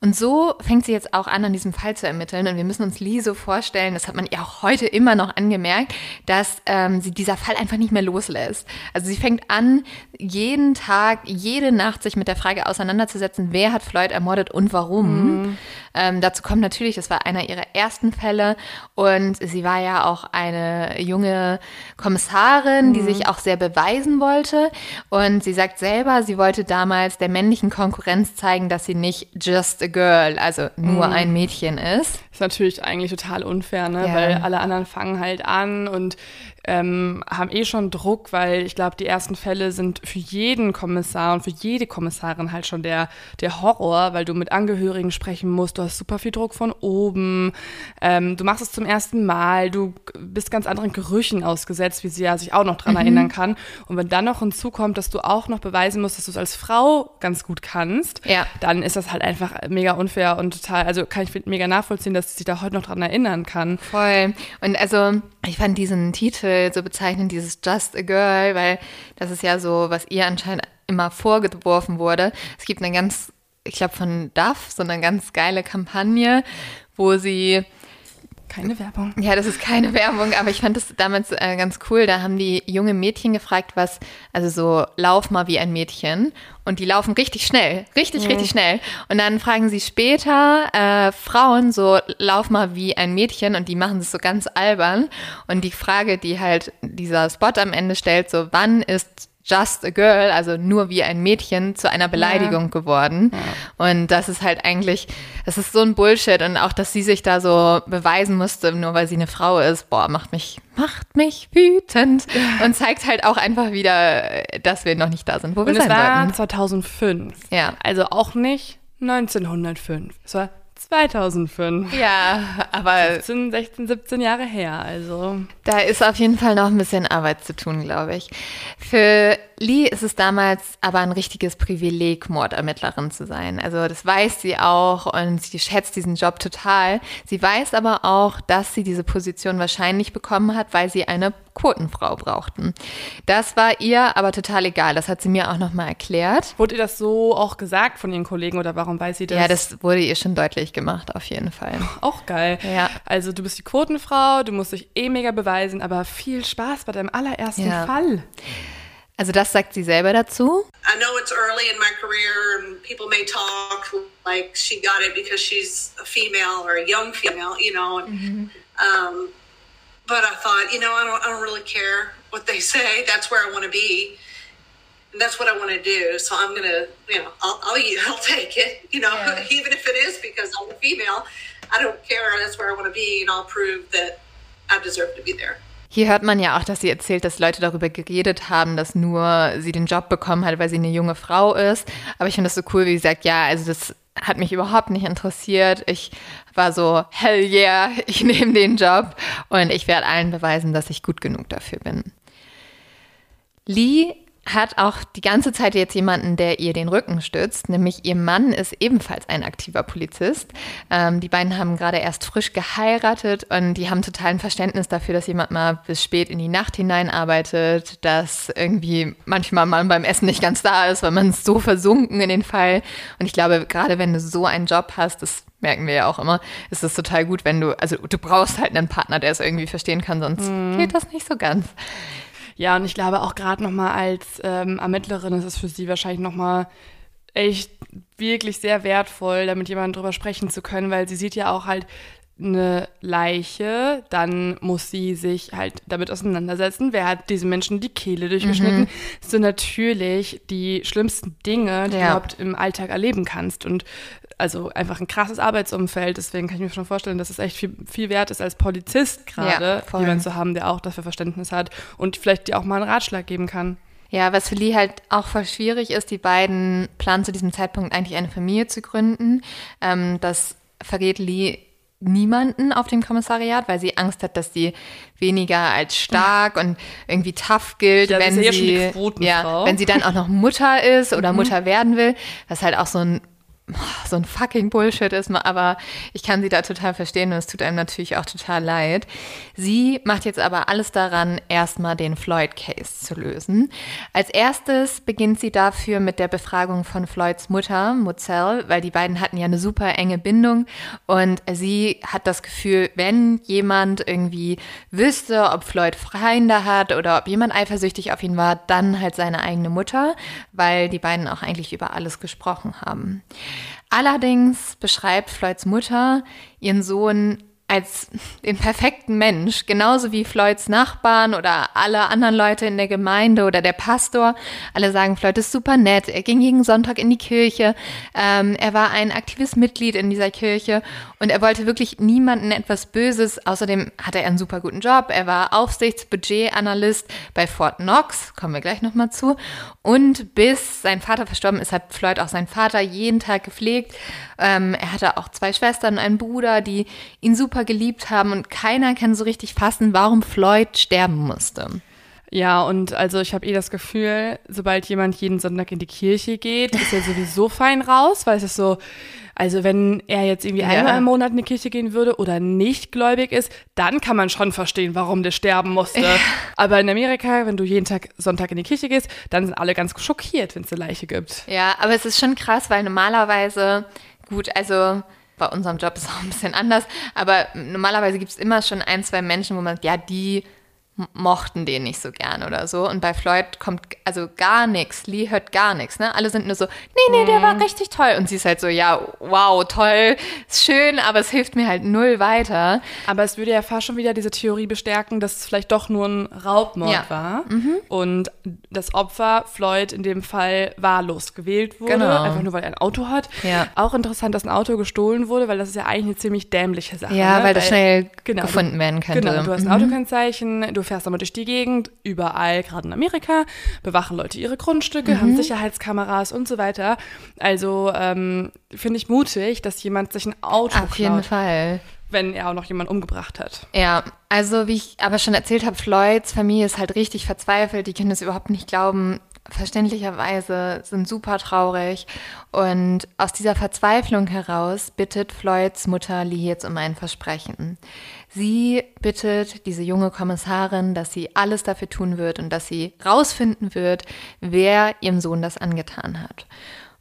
Und so fängt sie jetzt auch an, an diesem Fall zu ermitteln. Und wir müssen uns Lee so vorstellen, das hat man ihr auch heute immer noch angemerkt, dass ähm, sie dieser Fall einfach nicht mehr loslässt. Also sie fängt an, jeden Tag, jede Nacht sich mit der Frage auseinanderzusetzen, wer hat Floyd ermordet und warum. Mhm. Ähm, dazu kommt natürlich, das war einer ihrer ersten Fälle und sie war ja auch eine junge Kommissarin, mhm. die sich auch sehr beweisen wollte. Und sie sagt selber, sie wollte damals der männlichen Konkurrenz zeigen, dass sie nicht just a girl, also nur mhm. ein Mädchen ist. Ist natürlich eigentlich total unfair, ne? Ja. weil alle anderen fangen halt an und ähm, haben eh schon Druck, weil ich glaube, die ersten Fälle sind für jeden Kommissar und für jede Kommissarin halt schon der, der Horror, weil du mit Angehörigen sprechen musst, du hast super viel Druck von oben, ähm, du machst es zum ersten Mal, du bist ganz anderen Gerüchen ausgesetzt, wie sie ja sich auch noch dran mhm. erinnern kann. Und wenn dann noch hinzukommt, dass du auch noch beweisen musst, dass du es als Frau ganz gut kannst, ja. dann ist das halt einfach mega unfair und total, also kann ich mega nachvollziehen, dass sie sich da heute noch dran erinnern kann. Voll. Und also ich fand diesen Titel so bezeichnend, dieses Just a Girl, weil das ist ja so, was ihr anscheinend immer vorgeworfen wurde. Es gibt eine ganz, ich glaube von Duff, so eine ganz geile Kampagne, wo sie keine Werbung. Ja, das ist keine Werbung, aber ich fand das damals äh, ganz cool. Da haben die junge Mädchen gefragt, was, also so, lauf mal wie ein Mädchen. Und die laufen richtig schnell, richtig, mhm. richtig schnell. Und dann fragen sie später äh, Frauen so, lauf mal wie ein Mädchen. Und die machen es so ganz albern. Und die Frage, die halt dieser Spot am Ende stellt, so, wann ist just a girl, also nur wie ein Mädchen, zu einer Beleidigung ja. geworden. Ja. Und das ist halt eigentlich, das ist so ein Bullshit. Und auch, dass sie sich da so beweisen musste, nur weil sie eine Frau ist, boah, macht mich, macht mich wütend. Ja. Und zeigt halt auch einfach wieder, dass wir noch nicht da sind, wo wir Und sein war wollten. 2005. Ja. Also auch nicht 1905. Es war 2005. Ja, aber 15, 16, 17 Jahre her, also. Da ist auf jeden Fall noch ein bisschen Arbeit zu tun, glaube ich. Für Lee ist es damals aber ein richtiges Privileg, Mordermittlerin zu sein. Also das weiß sie auch und sie schätzt diesen Job total. Sie weiß aber auch, dass sie diese Position wahrscheinlich bekommen hat, weil sie eine Quotenfrau brauchten. Das war ihr aber total egal. Das hat sie mir auch nochmal erklärt. Wurde ihr das so auch gesagt von ihren Kollegen oder warum weiß sie das? Ja, das wurde ihr schon deutlich gemacht, auf jeden Fall. (laughs) Auch geil. Ja. Also du bist die Quotenfrau, du musst dich eh mega beweisen, aber viel Spaß bei deinem allerersten ja. Fall. Also das sagt sie selber dazu. I know it's early in my career and people may talk like she got it because she's a female or a young female, you know. And, mm-hmm. um, but I thought, you know, I don't, I don't really care what they (laughs) say. That's where I want to be. And that's what I want to do. So I'm going to, you know, I'll, I'll, (laughs) I'll take it, you know, yeah. (laughs) even if it is because I'm a female. I don't care. That's where I want to be. And I'll prove that I deserve to be there. Hier hört man ja auch, dass sie erzählt, dass Leute darüber geredet haben, dass nur sie den Job bekommen hat, weil sie eine junge Frau ist. Aber ich finde das so cool, wie sie sagt, ja, also das hat mich überhaupt nicht interessiert. Ich war so, hell yeah, (laughs) ich nehme den Job und ich werde allen beweisen, dass ich gut genug dafür bin. Lee hat auch die ganze Zeit jetzt jemanden, der ihr den Rücken stützt, nämlich ihr Mann ist ebenfalls ein aktiver Polizist. Ähm, die beiden haben gerade erst frisch geheiratet und die haben total ein Verständnis dafür, dass jemand mal bis spät in die Nacht hinein arbeitet, dass irgendwie manchmal man beim Essen nicht ganz da ist, weil man ist so versunken in den Fall. Und ich glaube, gerade wenn du so einen Job hast, das merken wir ja auch immer, ist es total gut, wenn du, also du brauchst halt einen Partner, der es irgendwie verstehen kann, sonst mhm. geht das nicht so ganz. Ja, und ich glaube auch gerade nochmal als ähm, Ermittlerin ist es für sie wahrscheinlich nochmal echt wirklich sehr wertvoll, damit jemand drüber sprechen zu können, weil sie sieht ja auch halt eine Leiche, dann muss sie sich halt damit auseinandersetzen, wer hat diesem Menschen die Kehle durchgeschnitten. Mhm. Das sind natürlich die schlimmsten Dinge, die ja. du überhaupt im Alltag erleben kannst. Und also einfach ein krasses Arbeitsumfeld. Deswegen kann ich mir schon vorstellen, dass es echt viel, viel wert ist, als Polizist gerade ja, jemanden zu haben, der auch dafür Verständnis hat und vielleicht dir auch mal einen Ratschlag geben kann. Ja, was für Lee halt auch voll schwierig ist, die beiden planen zu diesem Zeitpunkt eigentlich eine Familie zu gründen. Ähm, das verrät Lee niemanden auf dem Kommissariat, weil sie Angst hat, dass sie weniger als stark und irgendwie tough gilt, Ja, sie wenn ist ja sie Quotenfrau. wenn sie dann auch noch Mutter ist oder Mutter werden will, was halt auch so ein so ein fucking Bullshit ist, aber ich kann sie da total verstehen und es tut einem natürlich auch total leid. Sie macht jetzt aber alles daran, erstmal den Floyd-Case zu lösen. Als erstes beginnt sie dafür mit der Befragung von Floyds Mutter, Mozell, weil die beiden hatten ja eine super enge Bindung und sie hat das Gefühl, wenn jemand irgendwie wüsste, ob Floyd Freunde hat oder ob jemand eifersüchtig auf ihn war, dann halt seine eigene Mutter, weil die beiden auch eigentlich über alles gesprochen haben. Allerdings beschreibt Floyds Mutter ihren Sohn als den perfekten Mensch, genauso wie Floyds Nachbarn oder alle anderen Leute in der Gemeinde oder der Pastor. Alle sagen, Floyd ist super nett, er ging jeden Sonntag in die Kirche, ähm, er war ein aktives Mitglied in dieser Kirche und er wollte wirklich niemanden etwas Böses. Außerdem hatte er einen super guten Job, er war Aufsichtsbudgetanalyst bei Fort Knox, kommen wir gleich nochmal zu. Und bis sein Vater verstorben ist, hat Floyd auch seinen Vater jeden Tag gepflegt. Ähm, er hatte auch zwei Schwestern und einen Bruder, die ihn super geliebt haben und keiner kann so richtig fassen, warum Floyd sterben musste. Ja, und also ich habe eh das Gefühl, sobald jemand jeden Sonntag in die Kirche geht, ist er sowieso (laughs) fein raus, weil es ist so, also wenn er jetzt irgendwie Ja. einmal im Monat in die Kirche gehen würde oder nicht gläubig ist, dann kann man schon verstehen, warum der sterben musste. Aber in Amerika, wenn du jeden Tag Sonntag in die Kirche gehst, dann sind alle ganz schockiert, wenn es eine Leiche gibt. Ja, aber es ist schon krass, weil normalerweise, gut, also bei unserem Job ist es auch ein bisschen anders, aber normalerweise gibt es immer schon ein, zwei Menschen, wo man sagt, ja, die mochten den nicht so gern oder so. Und bei Floyd kommt also gar nichts. Lee hört gar nichts, ne? Alle sind nur so, nee, nee, der war richtig toll. Und sie ist halt so, ja, wow, toll, ist schön, aber es hilft mir halt null weiter. Aber es würde ja fast schon wieder diese Theorie bestärken, dass es vielleicht doch nur ein Raubmord Ja. war und das Opfer Floyd in dem Fall wahllos gewählt wurde, Genau. einfach nur weil er ein Auto hat. Ja. Auch interessant, dass ein Auto gestohlen wurde, weil das ist ja eigentlich eine ziemlich dämliche Sache. Ja, ne? weil das schnell genau, gefunden werden könnte. Genau, du hast ein Mhm. Autokennzeichen, du fährst damit durch die Gegend, überall, gerade in Amerika, bewachen Leute ihre Grundstücke, Mhm. haben Sicherheitskameras und so weiter. Also ähm, finde ich mutig, dass jemand sich ein Auto Auf jeden klaut, Fall. wenn er auch noch jemanden umgebracht hat. Ja, also wie ich aber schon erzählt habe, Floyds Familie ist halt richtig verzweifelt. Die können das überhaupt nicht glauben. Verständlicherweise sind super traurig. Und aus dieser Verzweiflung heraus bittet Floyds Mutter Lee jetzt um ein Versprechen. Sie bittet diese junge Kommissarin, dass sie alles dafür tun wird und dass sie rausfinden wird, wer ihrem Sohn das angetan hat.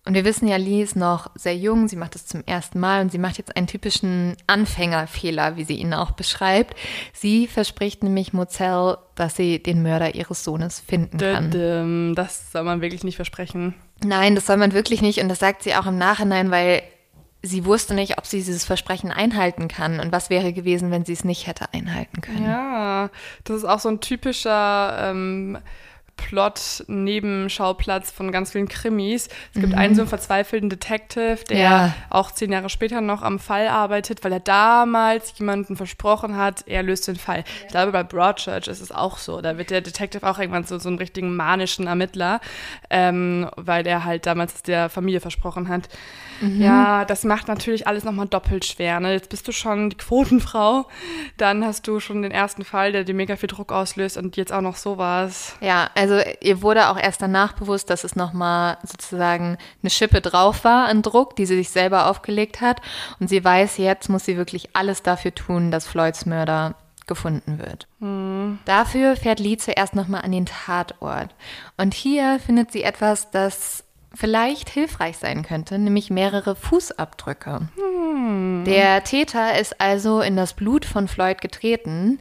Und wir wissen ja, Lee ist noch sehr jung, sie macht es zum ersten Mal und sie macht jetzt einen typischen Anfängerfehler, wie sie ihn auch beschreibt. Sie verspricht nämlich Mozell, dass sie den Mörder ihres Sohnes finden kann. Das soll man wirklich nicht versprechen. Nein, das soll man wirklich nicht und das sagt sie auch im Nachhinein, weil sie wusste nicht, ob sie dieses Versprechen einhalten kann und was wäre gewesen, wenn sie es nicht hätte einhalten können. Ja, das ist auch so ein typischer ähm, Plot-Nebenschauplatz von ganz vielen Krimis. Es gibt einen so einen verzweifelten Detective, der Mhm. Ja. auch zehn Jahre später noch am Fall arbeitet, weil er damals jemanden versprochen hat, er löst den Fall. Ich glaube, bei Broadchurch ist es auch so. Da wird der Detective auch irgendwann so, so einen richtigen manischen Ermittler, ähm, weil er halt damals der Familie versprochen hat. Mhm. Ja, das macht natürlich alles nochmal doppelt schwer. Ne? Jetzt bist du schon die Quotenfrau, dann hast du schon den ersten Fall, der dir mega viel Druck auslöst und jetzt auch noch sowas. Ja, also ihr wurde auch erst danach bewusst, dass es nochmal sozusagen eine Schippe drauf war an Druck, die sie sich selber aufgelegt hat. Und sie weiß, jetzt muss sie wirklich alles dafür tun, dass Floyds Mörder gefunden wird. Dafür fährt Lee zuerst nochmal an den Tatort. Und hier findet sie etwas, das vielleicht hilfreich sein könnte, nämlich mehrere Fußabdrücke. Der Täter ist also in das Blut von Floyd getreten,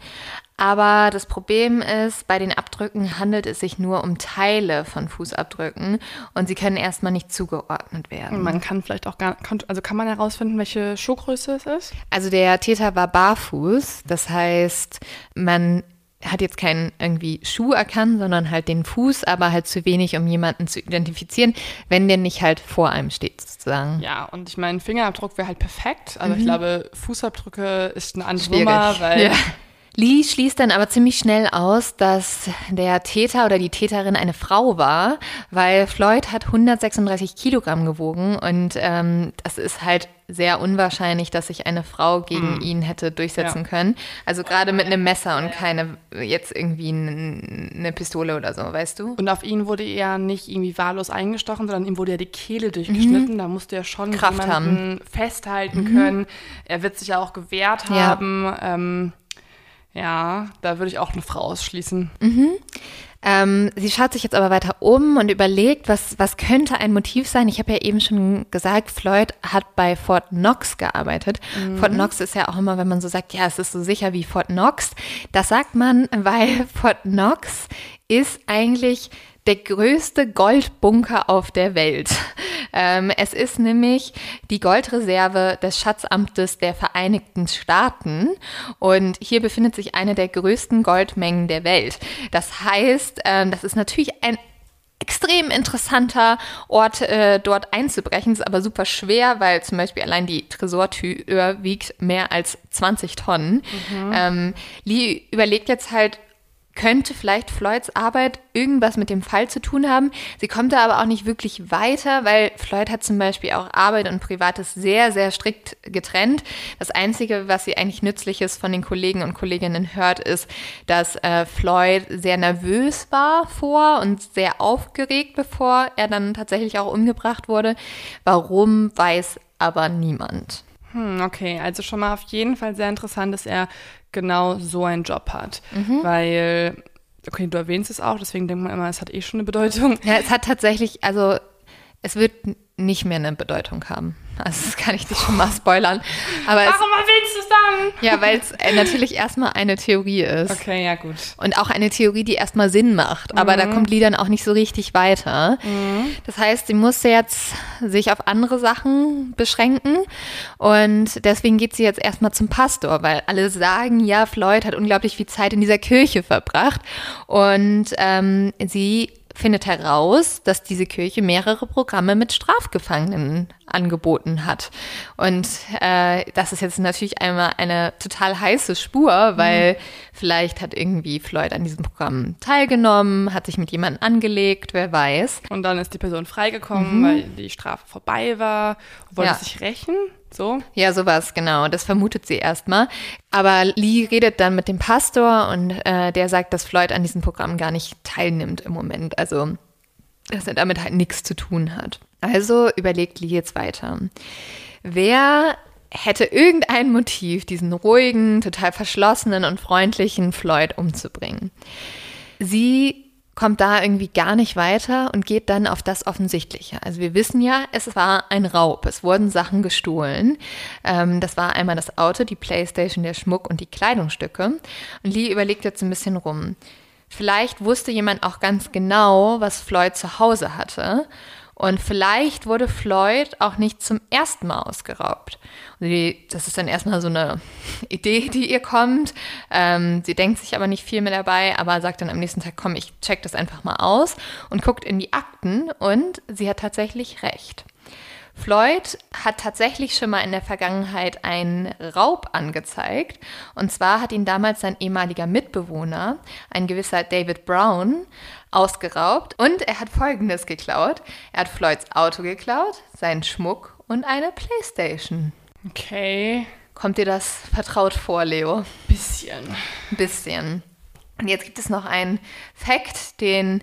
aber das Problem ist, bei den Abdrücken handelt es sich nur um Teile von Fußabdrücken und sie können erstmal nicht zugeordnet werden. Man kann vielleicht auch gar, kann- also kann man herausfinden, welche Schuhgröße es ist? Also der Täter war barfuß, das heißt, man hat jetzt keinen irgendwie Schuh erkannt, sondern halt den Fuß, aber halt zu wenig, um jemanden zu identifizieren, wenn der nicht halt vor einem steht sozusagen. Ja, und ich meine, Fingerabdruck wäre halt perfekt, aber ich glaube, Fußabdrücke ist eine andere Schwierig. Nummer, weil Ja. Lee schließt dann aber ziemlich schnell aus, dass der Täter oder die Täterin eine Frau war, weil Floyd hat 136 Kilogramm gewogen und ähm, das ist halt sehr unwahrscheinlich, dass sich eine Frau gegen mm. ihn hätte durchsetzen ja. können. Also gerade mit einem Messer und keine jetzt irgendwie eine Pistole oder so, weißt du? Und auf ihn wurde er nicht irgendwie wahllos eingestochen, sondern ihm wurde ja die Kehle durchgeschnitten. Mhm. Da musste er schon Kraft haben. festhalten mhm. können. Er wird sich ja auch gewehrt haben. Ja, ähm, ja da würde ich auch eine Frau ausschließen. Mhm. Ähm, sie schaut sich jetzt aber weiter um und überlegt, was, was könnte ein Motiv sein. Ich habe ja eben schon gesagt, Floyd hat bei Fort Knox gearbeitet. Mhm. Fort Knox ist ja auch immer, wenn man so sagt, ja, es ist so sicher wie Fort Knox. Das sagt man, (laughs) weil Fort Knox ist eigentlich der größte Goldbunker auf der Welt. Ähm, es ist nämlich die Goldreserve des Schatzamtes der Vereinigten Staaten und hier befindet sich eine der größten Goldmengen der Welt. Das heißt, ähm, das ist natürlich ein extrem interessanter Ort, äh, dort einzubrechen. Ist aber super schwer, weil zum Beispiel allein die Tresortür wiegt mehr als 20 Tonnen. Mhm. Ähm, Lee überlegt jetzt halt, könnte vielleicht Floyds Arbeit irgendwas mit dem Fall zu tun haben. Sie kommt da aber auch nicht wirklich weiter, weil Floyd hat zum Beispiel auch Arbeit und Privates sehr, sehr strikt getrennt. Das Einzige, was sie eigentlich Nützliches von den Kollegen und Kolleginnen hört, ist, dass äh, Floyd sehr nervös war vor und sehr aufgeregt, bevor er dann tatsächlich auch umgebracht wurde. Warum, weiß aber niemand. Hm, okay, also schon mal auf jeden Fall sehr interessant, dass er genau so einen Job hat. Mhm. Weil, okay, du erwähnst es auch, deswegen denkt man immer, es hat eh schon eine Bedeutung. Ja, es hat tatsächlich, also es wird nicht mehr eine Bedeutung haben. Also das kann ich dir schon mal spoilern. Aber Warum es, willst du es dann? Ja, weil es äh, natürlich erstmal eine Theorie ist. Okay, ja gut. Und auch eine Theorie, die erstmal Sinn macht. Aber mhm. da kommt Lee dann auch nicht so richtig weiter. Mhm. Das heißt, sie musste jetzt sich auf andere Sachen beschränken. Und deswegen geht sie jetzt erstmal zum Pastor, weil alle sagen, ja, Floyd hat unglaublich viel Zeit in dieser Kirche verbracht. Und ähm, sie findet heraus, dass diese Kirche mehrere Programme mit Strafgefangenen angeboten hat. Und äh, das ist jetzt natürlich einmal eine total heiße Spur, weil mhm. vielleicht hat irgendwie Floyd an diesem Programm teilgenommen, hat sich mit jemandem angelegt, wer weiß. Und dann ist die Person freigekommen, mhm. weil die Strafe vorbei war, wollte ja. sich rächen. So? Ja, sowas, genau. Das vermutet sie erstmal. Aber Lee redet dann mit dem Pastor und äh, der sagt, dass Floyd an diesem Programm gar nicht teilnimmt im Moment. Also, dass er damit halt nichts zu tun hat. Also überlegt Lee jetzt weiter. Wer hätte irgendein Motiv, diesen ruhigen, total verschlossenen und freundlichen Floyd umzubringen? Sie kommt da irgendwie gar nicht weiter und geht dann auf das Offensichtliche. Also wir wissen ja, es war ein Raub, es wurden Sachen gestohlen. Ähm, das war einmal das Auto, die Playstation, der Schmuck und die Kleidungsstücke. Und Lee überlegt jetzt ein bisschen rum. Vielleicht wusste jemand auch ganz genau, was Floyd zu Hause hatte und vielleicht wurde Floyd auch nicht zum ersten Mal ausgeraubt. Die, das ist dann erstmal so eine (laughs) Idee, die ihr kommt. Ähm, sie denkt sich aber nicht viel mehr dabei, aber sagt dann am nächsten Tag, komm, ich check das einfach mal aus und guckt in die Akten und sie hat tatsächlich recht. Floyd hat tatsächlich schon mal in der Vergangenheit einen Raub angezeigt. Und zwar hat ihn damals sein ehemaliger Mitbewohner, ein gewisser David Brown, ausgeraubt. Und er hat Folgendes geklaut. Er hat Floyds Auto geklaut, seinen Schmuck und eine Playstation. Okay. Kommt dir das vertraut vor, Leo? Bisschen. Bisschen. Und jetzt gibt es noch einen Fakt, den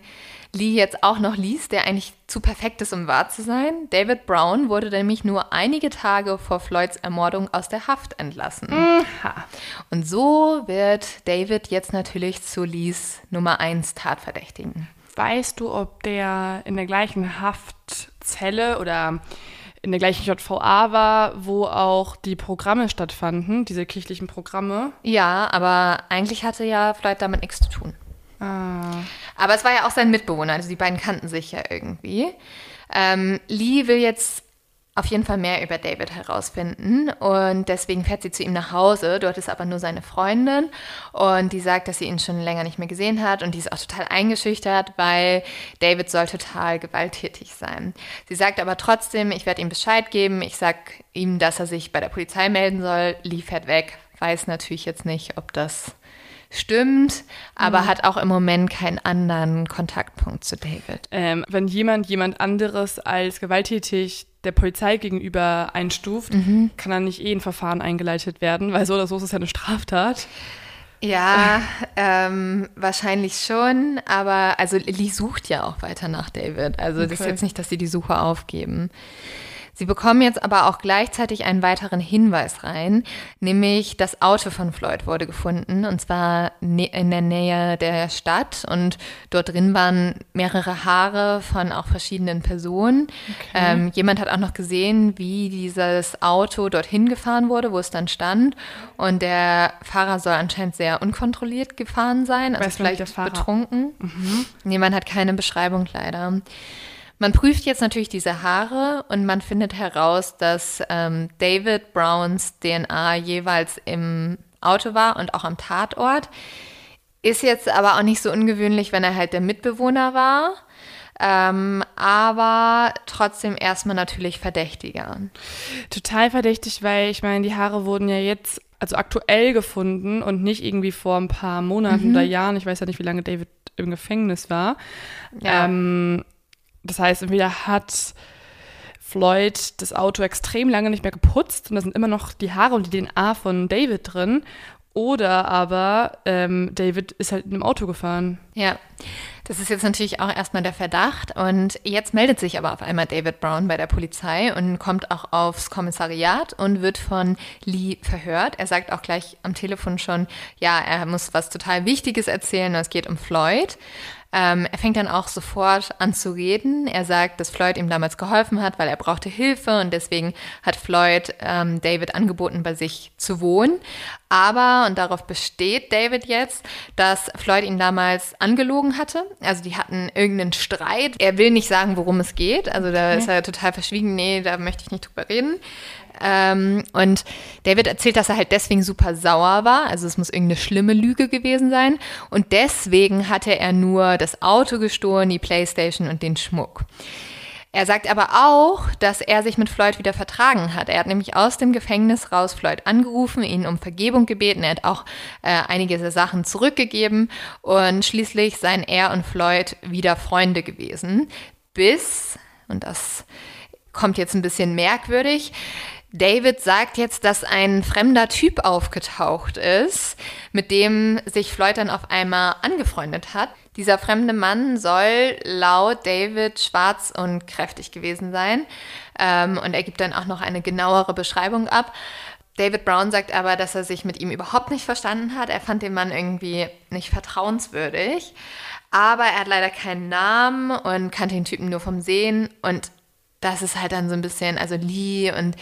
Lee jetzt auch noch liest, der eigentlich zu perfekt ist, um wahr zu sein. David Brown wurde nämlich nur einige Tage vor Floyds Ermordung aus der Haft entlassen. Aha. Und so wird David jetzt natürlich zu Lees Nummer 1 Tatverdächtigen. Weißt du, ob der in der gleichen Haftzelle oder in der gleichen JVA war, wo auch die Programme stattfanden, diese kirchlichen Programme? Ja, aber eigentlich hatte ja Floyd damit nichts zu tun. Ah. Aber es war ja auch sein Mitbewohner, also die beiden kannten sich ja irgendwie. Ähm, Lee will jetzt auf jeden Fall mehr über David herausfinden und deswegen fährt sie zu ihm nach Hause. Dort ist aber nur seine Freundin und die sagt, dass sie ihn schon länger nicht mehr gesehen hat und die ist auch total eingeschüchtert, weil David soll total gewalttätig sein. Sie sagt aber trotzdem, ich werde ihm Bescheid geben, ich sag ihm, dass er sich bei der Polizei melden soll. Lee fährt weg, weiß natürlich jetzt nicht, ob das stimmt, aber mhm. hat auch im Moment keinen anderen Kontaktpunkt zu David. Ähm, wenn jemand jemand anderes als gewalttätig der Polizei gegenüber einstuft, mhm. kann dann nicht eh ein Verfahren eingeleitet werden, weil so oder so ist es ja eine Straftat. Ja, ähm, wahrscheinlich schon, aber also Lee sucht ja auch weiter nach David. Also okay. das ist jetzt nicht, dass sie die Suche aufgeben. Sie bekommen jetzt aber auch gleichzeitig einen weiteren Hinweis rein, nämlich das Auto von Floyd wurde gefunden und zwar in der Nähe der Stadt und dort drin waren mehrere Haare von auch verschiedenen Personen. Okay. Ähm, jemand hat auch noch gesehen, wie dieses Auto dorthin gefahren wurde, wo es dann stand und der Fahrer soll anscheinend sehr unkontrolliert gefahren sein, also Weiß vielleicht betrunken. Mhm. Niemand hat keine Beschreibung leider. Man prüft jetzt natürlich diese Haare und man findet heraus, dass ähm, David Browns DNA jeweils im Auto war und auch am Tatort. Ist jetzt aber auch nicht so ungewöhnlich, wenn er halt der Mitbewohner war. Ähm, aber trotzdem erstmal natürlich verdächtiger. Total verdächtig, weil ich meine, die Haare wurden ja jetzt also aktuell gefunden und nicht irgendwie vor ein paar Monaten mhm. oder Jahren. Ich weiß ja nicht, wie lange David im Gefängnis war. Ja. Ähm, das heißt, entweder hat Floyd das Auto extrem lange nicht mehr geputzt und da sind immer noch die Haare und die DNA von David drin. Oder aber ähm, David ist halt in einem Auto gefahren. Ja, das ist jetzt natürlich auch erstmal der Verdacht. Und jetzt meldet sich aber auf einmal David Brown bei der Polizei und kommt auch aufs Kommissariat und wird von Lee verhört. Er sagt auch gleich am Telefon schon, ja, er muss was total Wichtiges erzählen. Es geht um Floyd. Ähm, er fängt dann auch sofort an zu reden. Er sagt, dass Floyd ihm damals geholfen hat, weil er brauchte Hilfe und deswegen hat Floyd ähm, David angeboten, bei sich zu wohnen. Aber, und darauf besteht David jetzt, dass Floyd ihn damals angelogen hatte. Also die hatten irgendeinen Streit. Er will nicht sagen, worum es geht. Also da okay. ist er total verschwiegen. Nee, da möchte ich nicht drüber reden. Ähm, und David erzählt, dass er halt deswegen super sauer war. Also es muss irgendeine schlimme Lüge gewesen sein. Und deswegen hatte er nur das Auto gestohlen, die Playstation und den Schmuck. Er sagt aber auch, dass er sich mit Floyd wieder vertragen hat. Er hat nämlich aus dem Gefängnis raus Floyd angerufen, ihn um Vergebung gebeten. Er hat auch äh, einige Sachen zurückgegeben und schließlich seien er und Floyd wieder Freunde gewesen. Bis, und das kommt jetzt ein bisschen merkwürdig, David sagt jetzt, dass ein fremder Typ aufgetaucht ist, mit dem sich Floyd dann auf einmal angefreundet hat. Dieser fremde Mann soll laut David schwarz und kräftig gewesen sein. Ähm, und er gibt dann auch noch eine genauere Beschreibung ab. David Brown sagt aber, dass er sich mit ihm überhaupt nicht verstanden hat. Er fand den Mann irgendwie nicht vertrauenswürdig. Aber er hat leider keinen Namen und kannte den Typen nur vom Sehen. Und das ist halt dann so ein bisschen, also Lee und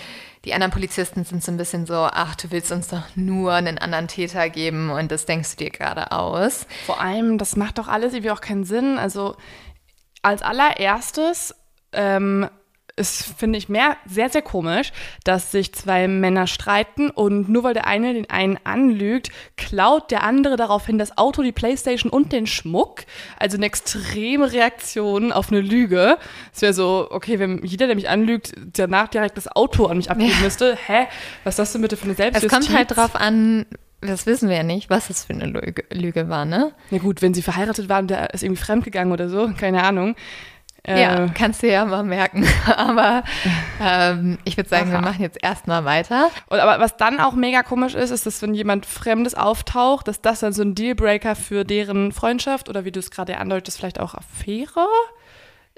die anderen Polizisten sind so ein bisschen so, ach, du willst uns doch nur einen anderen Täter geben und das denkst du dir gerade aus. Vor allem, das macht doch alles irgendwie auch keinen Sinn. Also als allererstes ähm, es finde ich mehr sehr, sehr komisch, dass sich zwei Männer streiten und nur weil der eine den einen anlügt, klaut der andere daraufhin das Auto, die Playstation und den Schmuck. Also eine extreme Reaktion auf eine Lüge. Es wäre so, okay, wenn jeder, der mich anlügt, danach direkt das Auto an mich abgeben ja. müsste, hä, was ist das denn bitte für eine Selbstjustiz? Es kommt halt drauf an, das wissen wir ja nicht, was das für eine Lüge, Lüge war, ne? Na gut, wenn sie verheiratet waren, der ist irgendwie fremdgegangen oder so, keine Ahnung. Ja, äh, kannst du ja mal merken. (laughs) aber ähm, ich würde sagen, Aha. wir machen jetzt erstmal weiter. Und, aber was dann auch mega komisch ist, ist, dass wenn jemand Fremdes auftaucht, dass das dann so ein Dealbreaker für deren Freundschaft oder wie du es gerade andeutest, vielleicht auch Affäre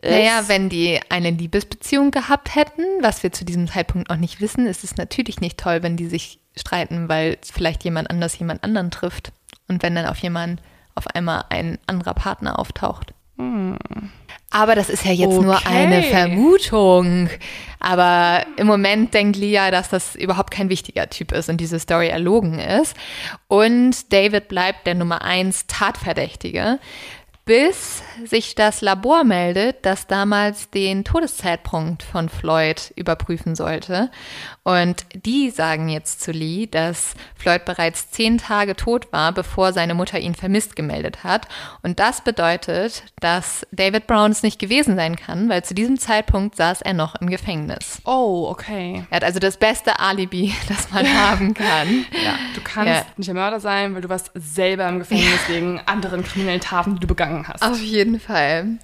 ist. Naja, wenn die eine Liebesbeziehung gehabt hätten, was wir zu diesem Zeitpunkt noch nicht wissen, ist es natürlich nicht toll, wenn die sich streiten, weil vielleicht jemand anders jemand anderen trifft. Und wenn dann auf jemand auf einmal ein anderer Partner auftaucht. Hm. Aber das ist ja jetzt okay. nur eine Vermutung. Aber im Moment denkt Lia, dass das überhaupt kein wichtiger Typ ist und diese Story erlogen ist. Und David bleibt der Nummer eins Tatverdächtige. Bis sich das Labor meldet, das damals den Todeszeitpunkt von Floyd überprüfen sollte. Und die sagen jetzt zu Lee, dass Floyd bereits zehn Tage tot war, bevor seine Mutter ihn vermisst gemeldet hat. Und das bedeutet, dass David Brown es nicht gewesen sein kann, weil zu diesem Zeitpunkt saß er noch im Gefängnis. Oh, okay. Er hat also das beste Alibi, (laughs) das man haben kann. Ja, du kannst Ja. nicht der Mörder sein, weil du warst selber im Gefängnis wegen anderen kriminellen Taten, die du begangen hast. Auf jeden Fall.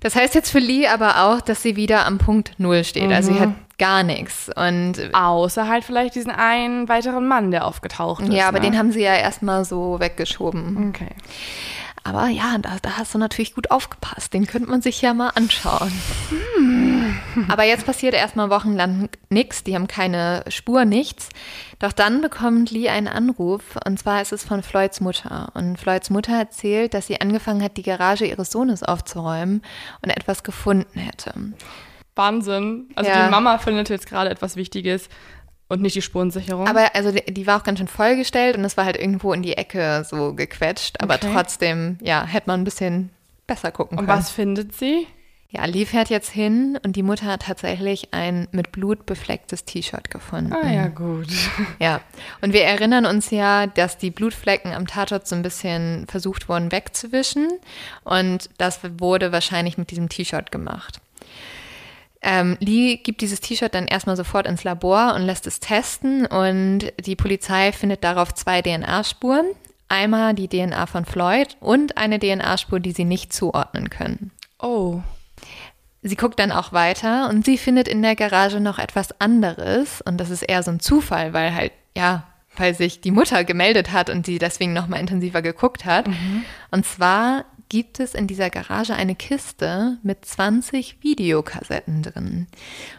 Das heißt jetzt für Lee aber auch, dass sie wieder am Punkt Null steht. Also sie hat gar nichts. Und Außer halt vielleicht diesen einen weiteren Mann, der aufgetaucht ist. ja, aber ne? den haben sie ja erstmal so weggeschoben. Okay. Aber ja, da, da hast du natürlich gut aufgepasst. Den könnte man sich ja mal anschauen. Aber jetzt passiert erstmal wochenlang nichts. Die haben keine Spur, nichts. Doch dann bekommt Lee einen Anruf. Und zwar ist es von Floyds Mutter. Und Floyds Mutter erzählt, dass sie angefangen hat, die Garage ihres Sohnes aufzuräumen und etwas gefunden hätte. Wahnsinn. Also Ja. die Mama findet jetzt gerade etwas Wichtiges und nicht die Spurensicherung. Aber also die, die war auch ganz schön vollgestellt und es war halt irgendwo in die Ecke so gequetscht. Aber Okay. trotzdem, ja, hätte man ein bisschen besser gucken und können. was findet sie? Ja, Lee fährt jetzt hin und die Mutter hat tatsächlich ein mit Blut beflecktes T-Shirt gefunden. Ah ja, gut. (laughs) Ja, und wir erinnern uns ja, dass die Blutflecken am Tatort so ein bisschen versucht wurden wegzuwischen und das wurde wahrscheinlich mit diesem T-Shirt gemacht. Ähm, Lee gibt dieses T-Shirt dann erstmal sofort ins Labor und lässt es testen und die Polizei findet darauf zwei DNA-Spuren. Einmal die DNA von Floyd und eine DNA-Spur, die sie nicht zuordnen können. Oh. Sie guckt dann auch weiter und sie findet in der Garage noch etwas anderes und das ist eher so ein Zufall, weil halt, ja, weil sich die Mutter gemeldet hat und sie deswegen nochmal intensiver geguckt hat. Und zwar gibt es in dieser Garage eine Kiste mit 20 Videokassetten drin.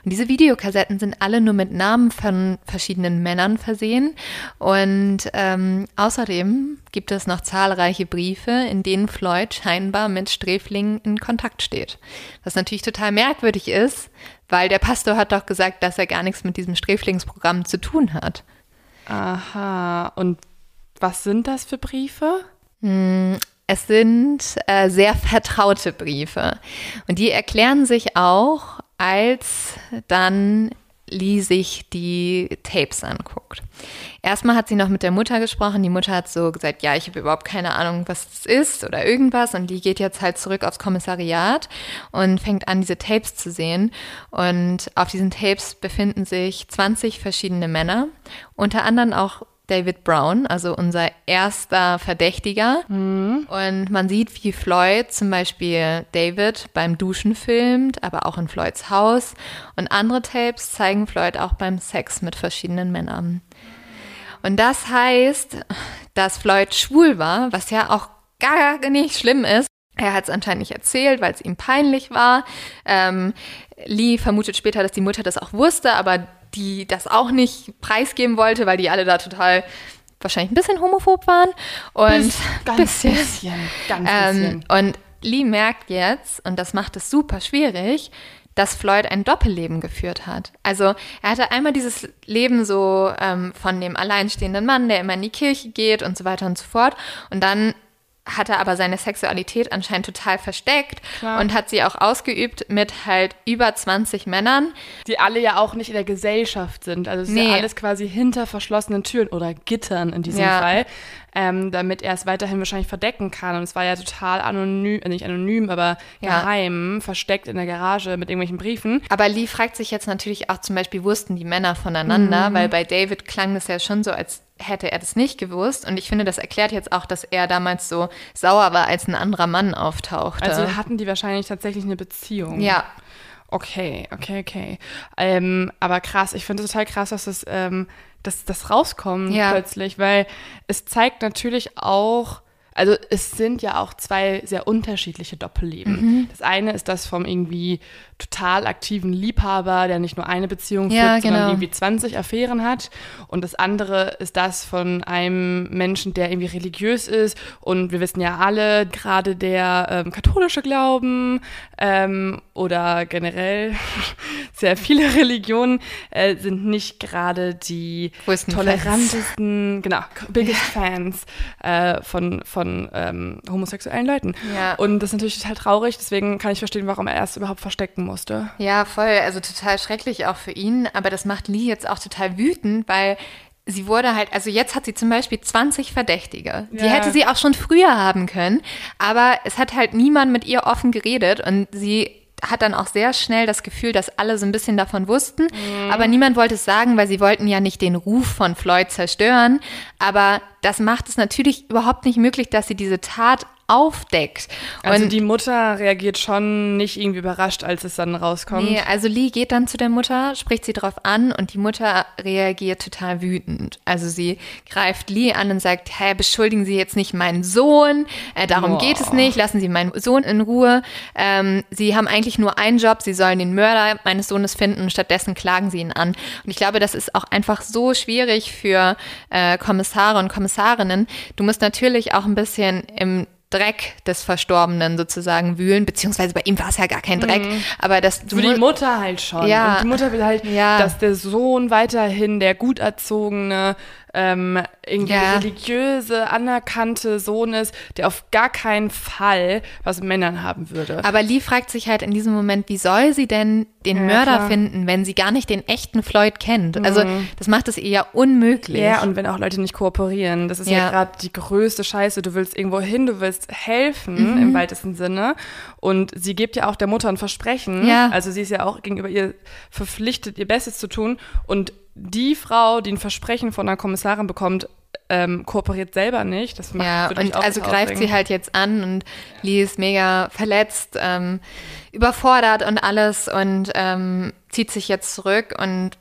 Und diese Videokassetten sind alle nur mit Namen von verschiedenen Männern versehen. Und ähm, außerdem gibt es noch zahlreiche Briefe, in denen Floyd scheinbar mit Sträflingen in Kontakt steht. Was natürlich total merkwürdig ist, weil der Pastor hat doch gesagt, dass er gar nichts mit diesem Sträflingsprogramm zu tun hat. Aha. Und was sind das für Briefe? Es sind äh, sehr vertraute Briefe. Und die erklären sich auch, als dann Lee sich die Tapes anguckt. Erstmal hat sie noch mit der Mutter gesprochen. Die Mutter hat so gesagt, ja, ich habe überhaupt keine Ahnung, was das ist oder irgendwas. Und Lee geht jetzt halt zurück aufs Kommissariat und fängt an, diese Tapes zu sehen. Und auf diesen Tapes befinden sich 20 verschiedene Männer, unter anderem auch David Brown, also unser erster Verdächtiger. Und man sieht, wie Floyd zum Beispiel David beim Duschen filmt, aber auch in Floyds Haus. Und andere Tapes zeigen Floyd auch beim Sex mit verschiedenen Männern. Und das heißt, dass Floyd schwul war, was ja auch gar nicht schlimm ist. Er hat es anscheinend nicht erzählt, weil es ihm peinlich war. Ähm, Lee vermutet später, dass die Mutter das auch wusste, aber die das auch nicht preisgeben wollte, weil die alle da total wahrscheinlich ein bisschen homophob waren. Und Ganz bisschen. Ganz ähm, bisschen. und Lee merkt jetzt, und das macht es super schwierig, dass Floyd ein Doppelleben geführt hat. Also er hatte einmal dieses Leben so ähm, von dem alleinstehenden Mann, der immer in die Kirche geht und so weiter und so fort. Und dann hat er aber seine Sexualität anscheinend total versteckt Klar. und hat sie auch ausgeübt mit halt über 20 Männern. die alle ja auch nicht in der Gesellschaft sind. Also es ist Nee. ja alles quasi hinter verschlossenen Türen oder Gittern in diesem Ja. Fall, ähm, damit er es weiterhin wahrscheinlich verdecken kann. Und es war ja total anonym, äh, nicht anonym, aber Ja. geheim, versteckt in der Garage mit irgendwelchen Briefen. Aber Lee fragt sich jetzt natürlich auch zum Beispiel, wussten die Männer voneinander? Weil bei David klang das ja schon so, als hätte er das nicht gewusst. Und ich finde, das erklärt jetzt auch, dass er damals so sauer war, als ein anderer Mann auftauchte. Also hatten die wahrscheinlich tatsächlich eine Beziehung. ja, Okay, okay, okay. Ähm, aber krass, ich finde es total krass, dass das, ähm, dass das rauskommt Ja. plötzlich, weil es zeigt natürlich auch, also es sind ja auch zwei sehr unterschiedliche Doppelleben. Mhm. Das eine ist das vom irgendwie total aktiven Liebhaber, der nicht nur eine Beziehung Ja, führt, sondern genau. irgendwie 20 Affären hat. Und das andere ist das von einem Menschen, der irgendwie religiös ist. Und wir wissen ja alle, gerade der ähm, katholische Glauben ähm, oder generell (laughs) sehr viele Religionen äh, sind nicht gerade die Größten tolerantesten, genau, biggest Fans äh, von, von ähm, homosexuellen Leuten. Ja. Und das ist natürlich total traurig, deswegen kann ich verstehen, warum er erst überhaupt verstecken musste. Ja, voll. Also total schrecklich auch für ihn. Aber das macht Lee jetzt auch total wütend, weil sie wurde halt, also jetzt hat sie zum Beispiel 20 Verdächtige. Die Ja. hätte sie auch schon früher haben können. Aber es hat halt niemand mit ihr offen geredet und sie hat dann auch sehr schnell das Gefühl, dass alle so ein bisschen davon wussten, aber niemand wollte es sagen, weil sie wollten ja nicht den Ruf von Floyd zerstören. Aber das macht es natürlich überhaupt nicht möglich, dass sie diese Tat aufdeckt. Also Und- die Mutter reagiert schon nicht irgendwie überrascht, als es dann rauskommt. Nee, also Lee geht dann zu der Mutter, spricht sie drauf an und die Mutter reagiert total wütend. Also sie greift Lee an und sagt, hey, beschuldigen Sie jetzt nicht meinen Sohn, äh, darum Boah. geht es nicht, lassen Sie meinen Sohn in Ruhe. Ähm, sie haben eigentlich nur einen Job, Sie sollen den Mörder meines Sohnes finden und stattdessen klagen Sie ihn an. Und ich glaube, das ist auch einfach so schwierig für äh, Kommissare und Kommissarinnen. Du musst natürlich auch ein bisschen im Dreck des Verstorbenen sozusagen wühlen, beziehungsweise bei ihm war es ja gar kein Dreck, aber das du Für die mu- Mutter halt schon. Ja. Und die Mutter will halt, Ja. dass der Sohn weiterhin der gut erzogene, ähm, irgendwie Ja. religiöse, anerkannte Sohn ist, der auf gar keinen Fall was mit Männern haben würde. Aber Lee fragt sich halt in diesem Moment, wie soll sie denn den Ja, Mörder klar. finden, wenn sie gar nicht den echten Floyd kennt? Also das macht es ihr ja unmöglich. Ja, und wenn auch Leute nicht kooperieren, das ist ja, Ja. gerade die größte Scheiße. Du willst irgendwo hin, du willst helfen Mhm. im weitesten Sinne. Und sie gibt ja auch der Mutter ein Versprechen. Ja. Also sie ist ja auch gegenüber ihr verpflichtet, ihr Bestes zu tun. Und die Frau, die ein Versprechen von einer Kommissarin bekommt, ähm, kooperiert selber nicht. Das macht Ja, und also greift sie halt jetzt an und Lee ist mega verletzt, ähm, überfordert und alles und ähm, zieht sich jetzt zurück und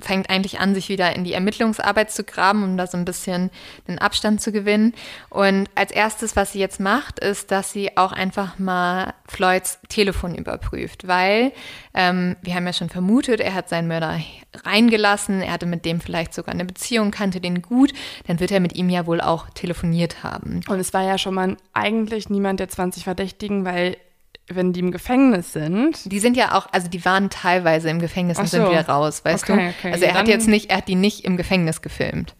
fängt eigentlich an, sich wieder in die Ermittlungsarbeit zu graben, um da so ein bisschen den Abstand zu gewinnen. Und als erstes, was sie jetzt macht, ist, dass sie auch einfach mal Floyds Telefon überprüft, weil ähm, wir haben ja schon vermutet, er hat seinen Mörder reingelassen, er hatte mit dem vielleicht sogar eine Beziehung, kannte den gut, dann wird er mit ihm ja wohl auch telefoniert haben. Und es war ja schon mal eigentlich niemand der 20 Verdächtigen, weil wenn die im Gefängnis sind, Die sind ja auch, also die waren teilweise im Gefängnis und Ach sind so. wieder raus, weißt Okay, du? okay. Also er hat Ah. jetzt nicht, er hat die nicht im Gefängnis gefilmt,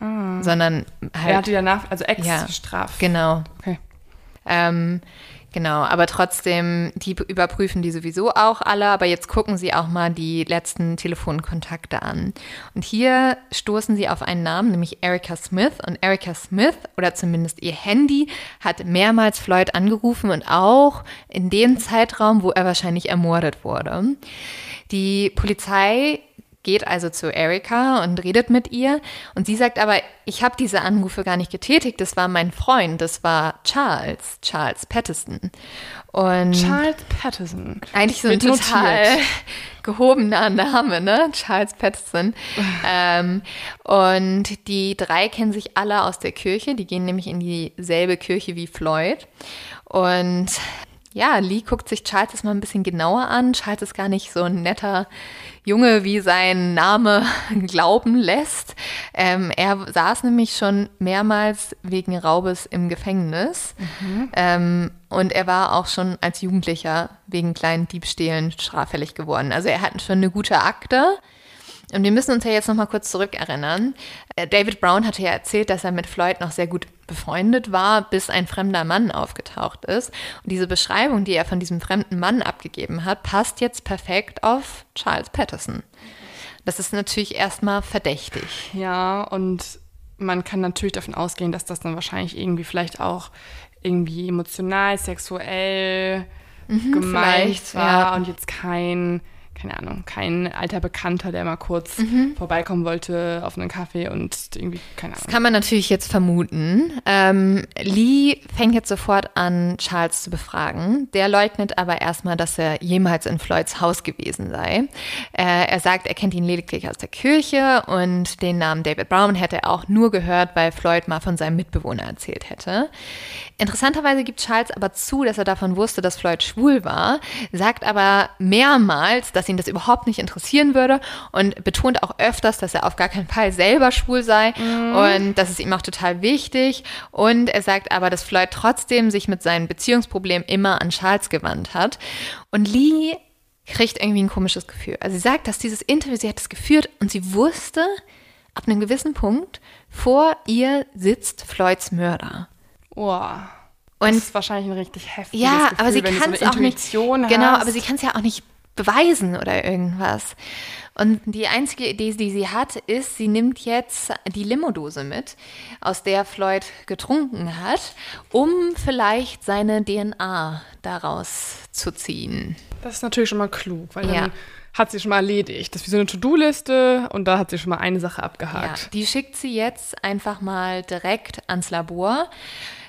sondern er halt, hat die danach, also Ja. Ex-Straf. genau. Okay. Ähm, genau, aber trotzdem, die überprüfen die sowieso auch alle, aber jetzt gucken sie auch mal die letzten Telefonkontakte an. Und hier stoßen sie auf einen Namen, nämlich Erika Smith. Und Erika Smith, oder zumindest ihr Handy, hat mehrmals Floyd angerufen und auch in dem Zeitraum, wo er wahrscheinlich ermordet wurde. Die Polizei geht also zu Erika und redet mit ihr und sie sagt aber, ich habe diese Anrufe gar nicht getätigt, das war mein Freund, das war Charles, Charles Patterson. Und Charles Patterson. eigentlich so ein total notiert. (laughs) gehobener Name, ne? Charles Patterson. ähm, und die drei kennen sich alle aus der Kirche, die gehen nämlich in dieselbe Kirche wie Floyd. Und ja, Lee guckt sich Charles das mal ein bisschen genauer an. Charles ist gar nicht so ein netter Junge, wie sein Name (laughs) glauben lässt. Ähm, er saß nämlich schon mehrmals wegen Raubes im Gefängnis. Ähm, und er war auch schon als Jugendlicher wegen kleinen Diebstählen straffällig geworden. Also er hat schon eine gute Akte. Und wir müssen uns ja jetzt noch mal kurz zurückerinnern. Äh, David Brown hatte ja erzählt, dass er mit Floyd noch sehr gut befreundet war, bis ein fremder Mann aufgetaucht ist. Und diese Beschreibung, die er von diesem fremden Mann abgegeben hat, passt jetzt perfekt auf Charles Patterson. Das ist natürlich erstmal verdächtig. Ja, und man kann natürlich davon ausgehen, dass das dann wahrscheinlich irgendwie vielleicht auch irgendwie emotional, sexuell gemeint Mhm, vielleicht, war ja. und jetzt kein, keine Ahnung, kein alter Bekannter, der mal kurz Mhm. vorbeikommen wollte auf einen Kaffee und irgendwie, keine Ahnung. Kann man natürlich jetzt vermuten. Ähm, Lee fängt jetzt sofort an, Charles zu befragen. Der leugnet aber erstmal, dass er jemals in Floyds Haus gewesen sei. Äh, er sagt, er kennt ihn lediglich aus der Kirche und den Namen David Brown hätte er auch nur gehört, weil Floyd mal von seinem Mitbewohner erzählt hätte. Interessanterweise gibt Charles aber zu, dass er davon wusste, dass Floyd schwul war, sagt aber mehrmals, dass ihn das überhaupt nicht interessieren würde und betont auch öfters, dass er auf gar keinen Fall selber schwul sei und das ist ihm auch total wichtig. Und er sagt aber, dass Floyd trotzdem sich mit seinen Beziehungsproblemen immer an Charles gewandt hat. Und Lee kriegt irgendwie ein komisches Gefühl. Also sie sagt, dass dieses Interview, sie hat es geführt und sie wusste, ab einem gewissen Punkt, vor ihr sitzt Floyds Mörder. Boah. Und das ist wahrscheinlich ein richtig heftiges ja, Gefühl, aber sie wenn du kann so es eine auch nicht. Intuition hast. Genau, aber sie kann es ja auch nicht beweisen oder irgendwas. Und die einzige Idee, die sie hat, ist, sie nimmt jetzt die Limodose mit, aus der Floyd getrunken hat, um vielleicht seine DNA daraus zu ziehen. Das ist natürlich schon mal klug, weil Ja. dann hat sie schon mal erledigt. Das ist wie so eine To-Do-Liste und da hat sie schon mal eine Sache Ja, abgehakt. die schickt sie jetzt einfach mal direkt ans Labor.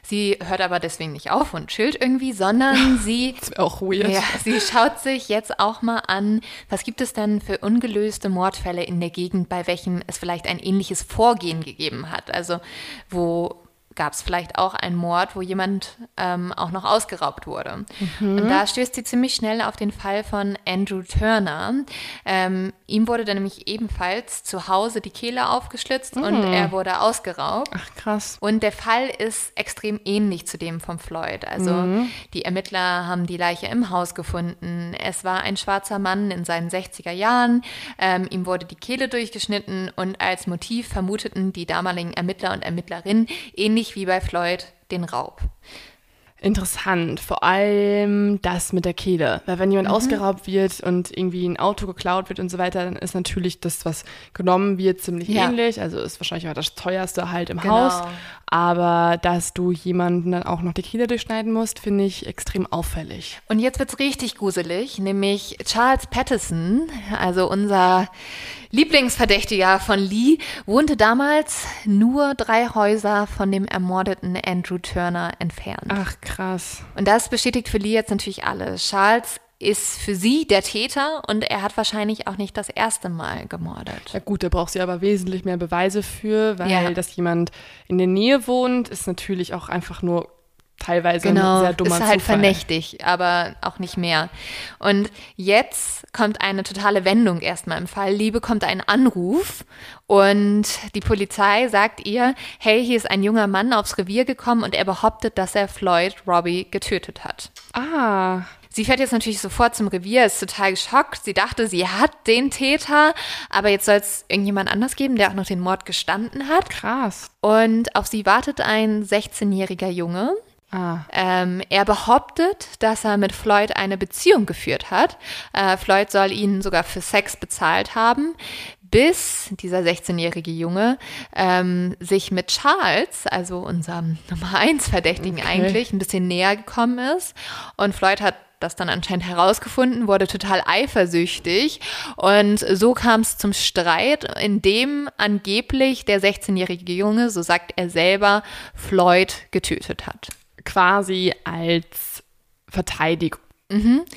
Sie hört aber deswegen nicht auf und chillt irgendwie, sondern (laughs) sie Das wäre auch weird. Ja, sie schaut sich jetzt auch mal an, was gibt es denn für ungelöste Mordfälle in der Gegend, bei welchem es vielleicht ein ähnliches Vorgehen gegeben hat. Also wo gab es vielleicht auch einen Mord, wo jemand ähm, auch noch ausgeraubt wurde. Und da stößt sie ziemlich schnell auf den Fall von Andrew Turner. Ähm, ihm wurde dann nämlich ebenfalls zu Hause die Kehle aufgeschlitzt und er wurde ausgeraubt. Ach, krass. Und der Fall ist extrem ähnlich zu dem von Floyd. Also die Ermittler haben die Leiche im Haus gefunden. Es war ein schwarzer Mann in seinen 60er Jahren. Ähm, ihm wurde die Kehle durchgeschnitten und als Motiv vermuteten die damaligen Ermittler und Ermittlerinnen, ähnlich wie bei Floyd, den Raub. Interessant, vor allem das mit der Kehle. Weil wenn jemand Mhm. ausgeraubt wird und irgendwie ein Auto geklaut wird und so weiter, dann ist natürlich das, was genommen wird, ziemlich Ja. ähnlich. Also ist wahrscheinlich auch das teuerste halt im Genau. Haus. Aber dass du jemanden dann auch noch die Kehle durchschneiden musst, finde ich extrem auffällig. Und jetzt wird's richtig gruselig, nämlich Charles Patterson, also unser Lieblingsverdächtiger von Lee, wohnte damals nur drei Häuser von dem ermordeten Andrew Turner entfernt. Ach, krass. Und das bestätigt für Lee jetzt natürlich alles. Charles ist für sie der Täter und er hat wahrscheinlich auch nicht das erste Mal gemordet. Ja gut, da braucht sie aber wesentlich mehr Beweise für, weil Ja. dass jemand in der Nähe wohnt, ist natürlich auch einfach nur teilweise Genau, ein sehr dummer ist halt Zufall. verdächtig, aber auch nicht mehr. Und jetzt kommt eine totale Wendung erstmal im Fall. Lee bekommt einen Anruf und die Polizei sagt ihr, hey, hier ist ein junger Mann aufs Revier gekommen und er behauptet, dass er Floyd Robbie getötet hat. Ah, Sie fährt jetzt natürlich sofort zum Revier, ist total geschockt. Sie dachte, sie hat den Täter, aber jetzt soll es irgendjemand anders geben, der auch noch den Mord gestanden hat. krass. Und auf sie wartet ein 16-jähriger Junge. Ah, Ähm, er behauptet, dass er mit Floyd eine Beziehung geführt hat. Äh, Floyd soll ihn sogar für Sex bezahlt haben, bis dieser 16-jährige Junge ähm, sich mit Charles, also unserem Nummer 1 Verdächtigen Okay. eigentlich, ein bisschen näher gekommen ist. Und Floyd hat das dann anscheinend herausgefunden, wurde total eifersüchtig und so kam es zum Streit, in dem angeblich der 16-jährige Junge, so sagt er selber, Floyd getötet hat. quasi als Verteidigung.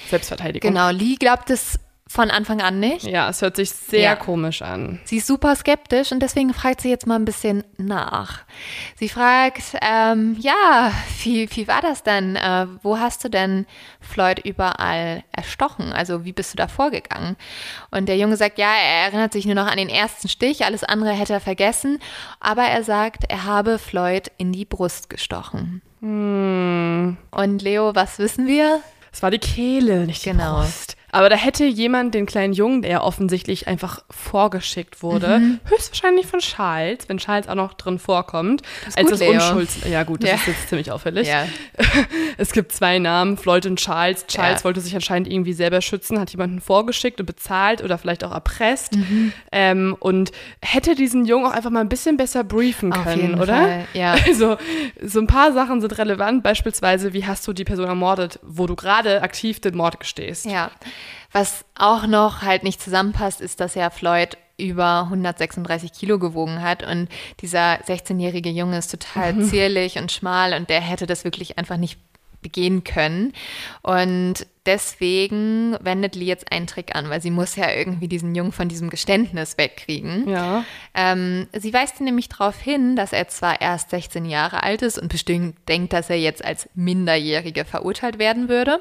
Selbstverteidigung. Genau, Lee glaubt es von Anfang an nicht. Ja, es hört sich sehr Ja. komisch an. Sie ist super skeptisch und deswegen fragt sie jetzt mal ein bisschen nach. Sie fragt, ähm, ja, wie, wie war das denn? Äh, wo hast du denn Floyd überall erstochen? Also wie bist du da vorgegangen? Und der Junge sagt, ja, er erinnert sich nur noch an den ersten Stich, alles andere hätte er vergessen. Aber er sagt, er habe Floyd in die Brust gestochen. Und Leo, was wissen wir? Es war die Kehle, nicht die Genau. Brust. Aber da hätte jemand den kleinen Jungen, der offensichtlich einfach vorgeschickt wurde, höchstwahrscheinlich von Charles, wenn Charles auch noch drin vorkommt, als gut, das Leo. Unschulds... Ja gut, das Ja. ist jetzt ziemlich auffällig. Ja. (laughs) Es gibt zwei Namen, Floyd und Charles. Charles Ja. wollte sich anscheinend irgendwie selber schützen, hat jemanden vorgeschickt und bezahlt oder vielleicht auch erpresst. Mhm. Ähm, und hätte diesen Jungen auch einfach mal ein bisschen besser briefen können, oder? Fall, ja. (laughs) Also, so ein paar Sachen sind relevant. Beispielsweise, wie hast du die Person ermordet, wo du gerade aktiv den Mord gestehst? Ja, was auch noch halt nicht zusammenpasst, ist, dass ja Floyd über 136 Kilo gewogen hat und dieser 16-jährige Junge ist total zierlich und schmal und der hätte das wirklich einfach nicht begehen können. Und deswegen wendet Lee jetzt einen Trick an, weil sie muss ja irgendwie diesen Jungen von diesem Geständnis wegkriegen. Ja. Ähm, sie weist ihn nämlich darauf hin, dass er zwar erst 16 Jahre alt ist und bestimmt denkt, dass er jetzt als Minderjährige verurteilt werden würde,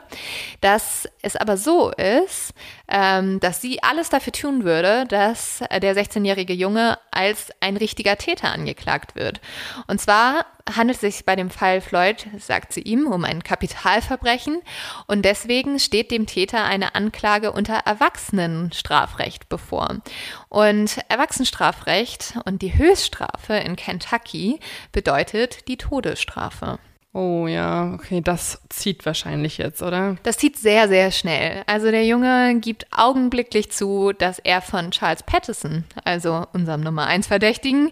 dass es aber so ist, ähm, dass sie alles dafür tun würde, dass der 16-jährige Junge als ein richtiger Täter angeklagt wird. Und zwar handelt es sich bei dem Fall Floyd, sagt sie ihm, um ein Kapitalverbrechen und deswegen deswegen steht dem Täter eine Anklage unter Erwachsenenstrafrecht bevor. Und Erwachsenenstrafrecht und die Höchststrafe in Kentucky bedeutet die Todesstrafe. Oh ja, okay, das zieht wahrscheinlich jetzt, oder? Das zieht sehr, sehr schnell. Also der Junge gibt augenblicklich zu, dass er von Charles Pattison, also unserem Nummer 1 Verdächtigen,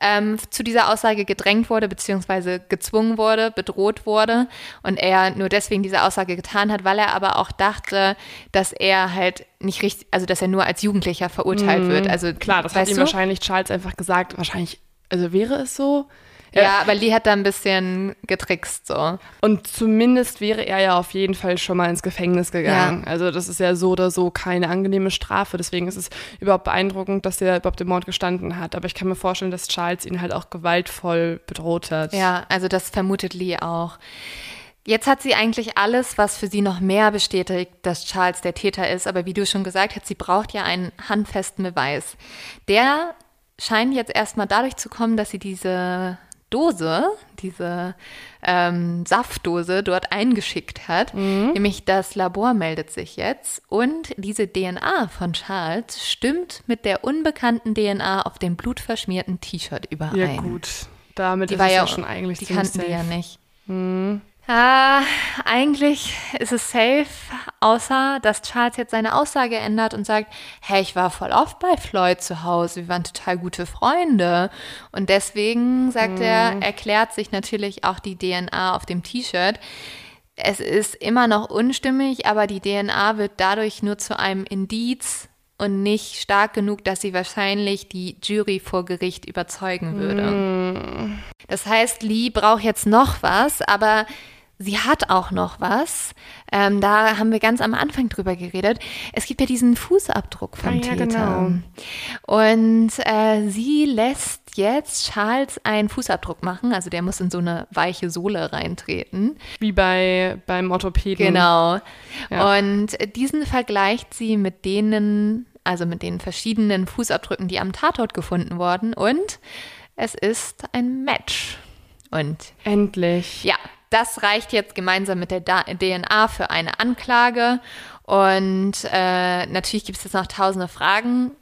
ähm, zu dieser Aussage gedrängt wurde, beziehungsweise gezwungen wurde, bedroht wurde. Und er nur deswegen diese Aussage getan hat, weil er aber auch dachte, dass er halt nicht richtig, also dass er nur als Jugendlicher verurteilt mm, wird. Also klar, das hat ihm du? wahrscheinlich Charles einfach gesagt. Wahrscheinlich, also wäre es so, ja, ja, aber Lee hat da ein bisschen getrickst so. Und zumindest wäre er ja auf jeden Fall schon mal ins Gefängnis gegangen. Ja. Also das ist ja so oder so keine angenehme Strafe. Deswegen ist es überhaupt beeindruckend, dass er überhaupt den Mord gestanden hat. Aber ich kann mir vorstellen, dass Charles ihn halt auch gewaltvoll bedroht hat. Ja, also das vermutet Lee auch. Jetzt hat sie eigentlich alles, was für sie noch mehr bestätigt, dass Charles der Täter ist. Aber wie du schon gesagt hast, sie braucht ja einen handfesten Beweis. Der scheint jetzt erstmal dadurch zu kommen, dass sie diese Dose, diese ähm, Saftdose dort eingeschickt hat. Mhm. Nämlich das Labor meldet sich jetzt und diese DNA von Charles stimmt mit der unbekannten DNA auf dem blutverschmierten T-Shirt überein. Ja gut, damit die ist war es ja schon eigentlich Die kannten safe. die ja nicht. Mhm. Ah, eigentlich ist es safe, außer dass Charles jetzt seine Aussage ändert und sagt, hey, ich war voll oft bei Floyd zu Hause, wir waren total gute Freunde. Und deswegen, sagt mhm. er, erklärt sich natürlich auch die DNA auf dem T-Shirt. Es ist immer noch unstimmig, aber die DNA wird dadurch nur zu einem Indiz und nicht stark genug, dass sie wahrscheinlich die Jury vor Gericht überzeugen würde. Mm. Das heißt, Lee braucht jetzt noch was, aber sie hat auch noch was. Ähm, da haben wir ganz am Anfang drüber geredet. Es gibt ja diesen Fußabdruck vom ah, ja, Täter. Genau. Und äh, sie lässt jetzt Charles einen Fußabdruck machen. Also der muss in so eine weiche Sohle reintreten. Wie bei beim Orthopäden. Genau. Ja. Und diesen vergleicht sie mit denen, also mit den verschiedenen Fußabdrücken, die am Tatort gefunden wurden. Und es ist ein Match. Und endlich. Ja, das reicht jetzt gemeinsam mit der DNA für eine Anklage. Und äh, natürlich gibt es jetzt noch tausende Fragen.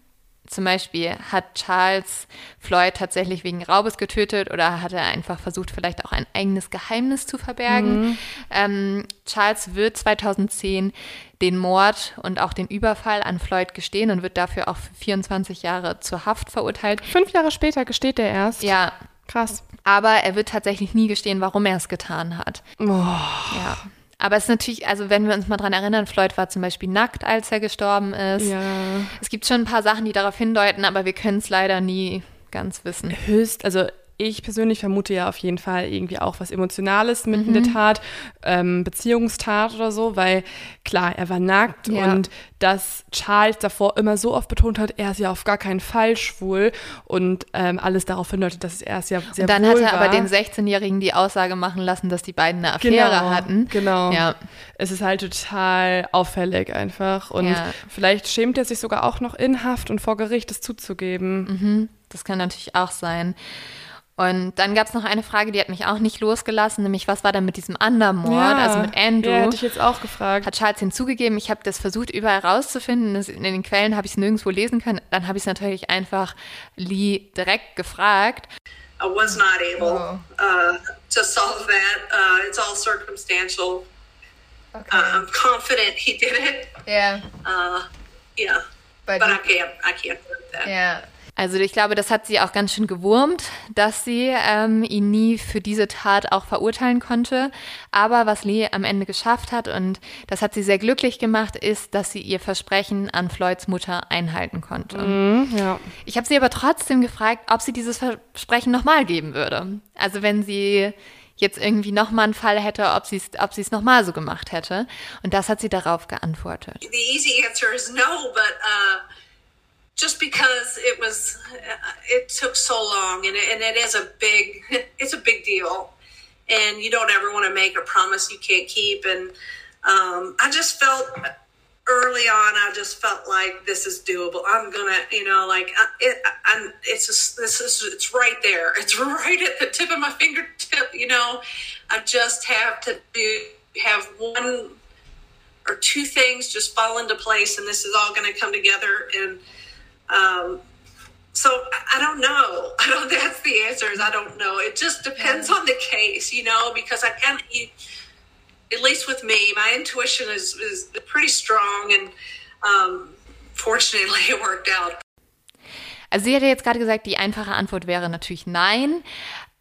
Zum Beispiel, hat Charles Floyd tatsächlich wegen Raubes getötet oder hat er einfach versucht, vielleicht auch ein eigenes Geheimnis zu verbergen? Mhm. Ähm, Charles wird 2010 den Mord und auch den Überfall an Floyd gestehen und wird dafür auch für 24 Jahre zur Haft verurteilt. Fünf Jahre später gesteht er erst. Ja. Krass. Aber er wird tatsächlich nie gestehen, warum er es getan hat. Oh. Ja. Aber es ist natürlich, also wenn wir uns mal dran erinnern, Floyd war zum Beispiel nackt, als er gestorben ist. Ja. Es gibt schon ein paar Sachen, die darauf hindeuten, aber wir können es leider nie ganz wissen. Höchst, also ich persönlich vermute ja auf jeden Fall irgendwie auch was Emotionales mit mhm. der Tat, ähm, Beziehungstat oder so, weil klar, er war nackt ja. und dass Charles davor immer so oft betont hat, er ist ja auf gar keinen Fall schwul und ähm, alles darauf hindeutet, dass er es ja sehr Und dann hat er war. aber den 16-Jährigen die Aussage machen lassen, dass die beiden eine Affäre genau, hatten. Genau. Ja. Es ist halt total auffällig einfach und ja. vielleicht schämt er sich sogar auch noch in Haft und vor Gericht es zuzugeben. Mhm. Das kann natürlich auch sein. Und dann gab es noch eine Frage, die hat mich auch nicht losgelassen, nämlich was war denn mit diesem anderen Mord, ja, also mit Andrew? Ja, hätte ich jetzt auch gefragt. Hat Charles hinzugegeben, ich habe das versucht überall rauszufinden, in den Quellen habe ich es nirgendwo lesen können. Dann habe ich es natürlich einfach Lee direkt gefragt. I was not able oh. uh, to solve that. Uh, it's all circumstantial. Okay. Uh, I'm confident he did it. Yeah. Uh, yeah. But, but I can't. I can't prove that. Yeah. Also ich glaube, das hat sie auch ganz schön gewurmt, dass sie ähm, ihn nie für diese Tat auch verurteilen konnte. Aber was Lee am Ende geschafft hat, und das hat sie sehr glücklich gemacht, ist, dass sie ihr Versprechen an Floyds Mutter einhalten konnte. Mhm, ja. Ich habe sie aber trotzdem gefragt, ob sie dieses Versprechen nochmal geben würde. Also wenn sie jetzt irgendwie nochmal einen Fall hätte, ob sie es ob sie's nochmal so gemacht hätte. Und das hat sie darauf geantwortet. The easy answer is no, but uh just because it was it took so long and it, and it is a big (laughs) it's a big deal. And you don't ever want to make a promise you can't keep and um, i just felt early on i just felt like this is doable. I'm gonna you know like it, I'm, it's just, this is it's right there. It's (laughs) right at the tip of my fingertip you know? I just have to do have one or two things just fall into place and this is all going to come together and um, so I don't know. (laughs) I don't. That's the answer. Is I don't know. It just depends on the case, you know, because I can't. At least with me, my intuition is is pretty strong, and um, fortunately, it worked out. Also sie hätte jetzt gerade gesagt, die einfache Antwort wäre natürlich nein.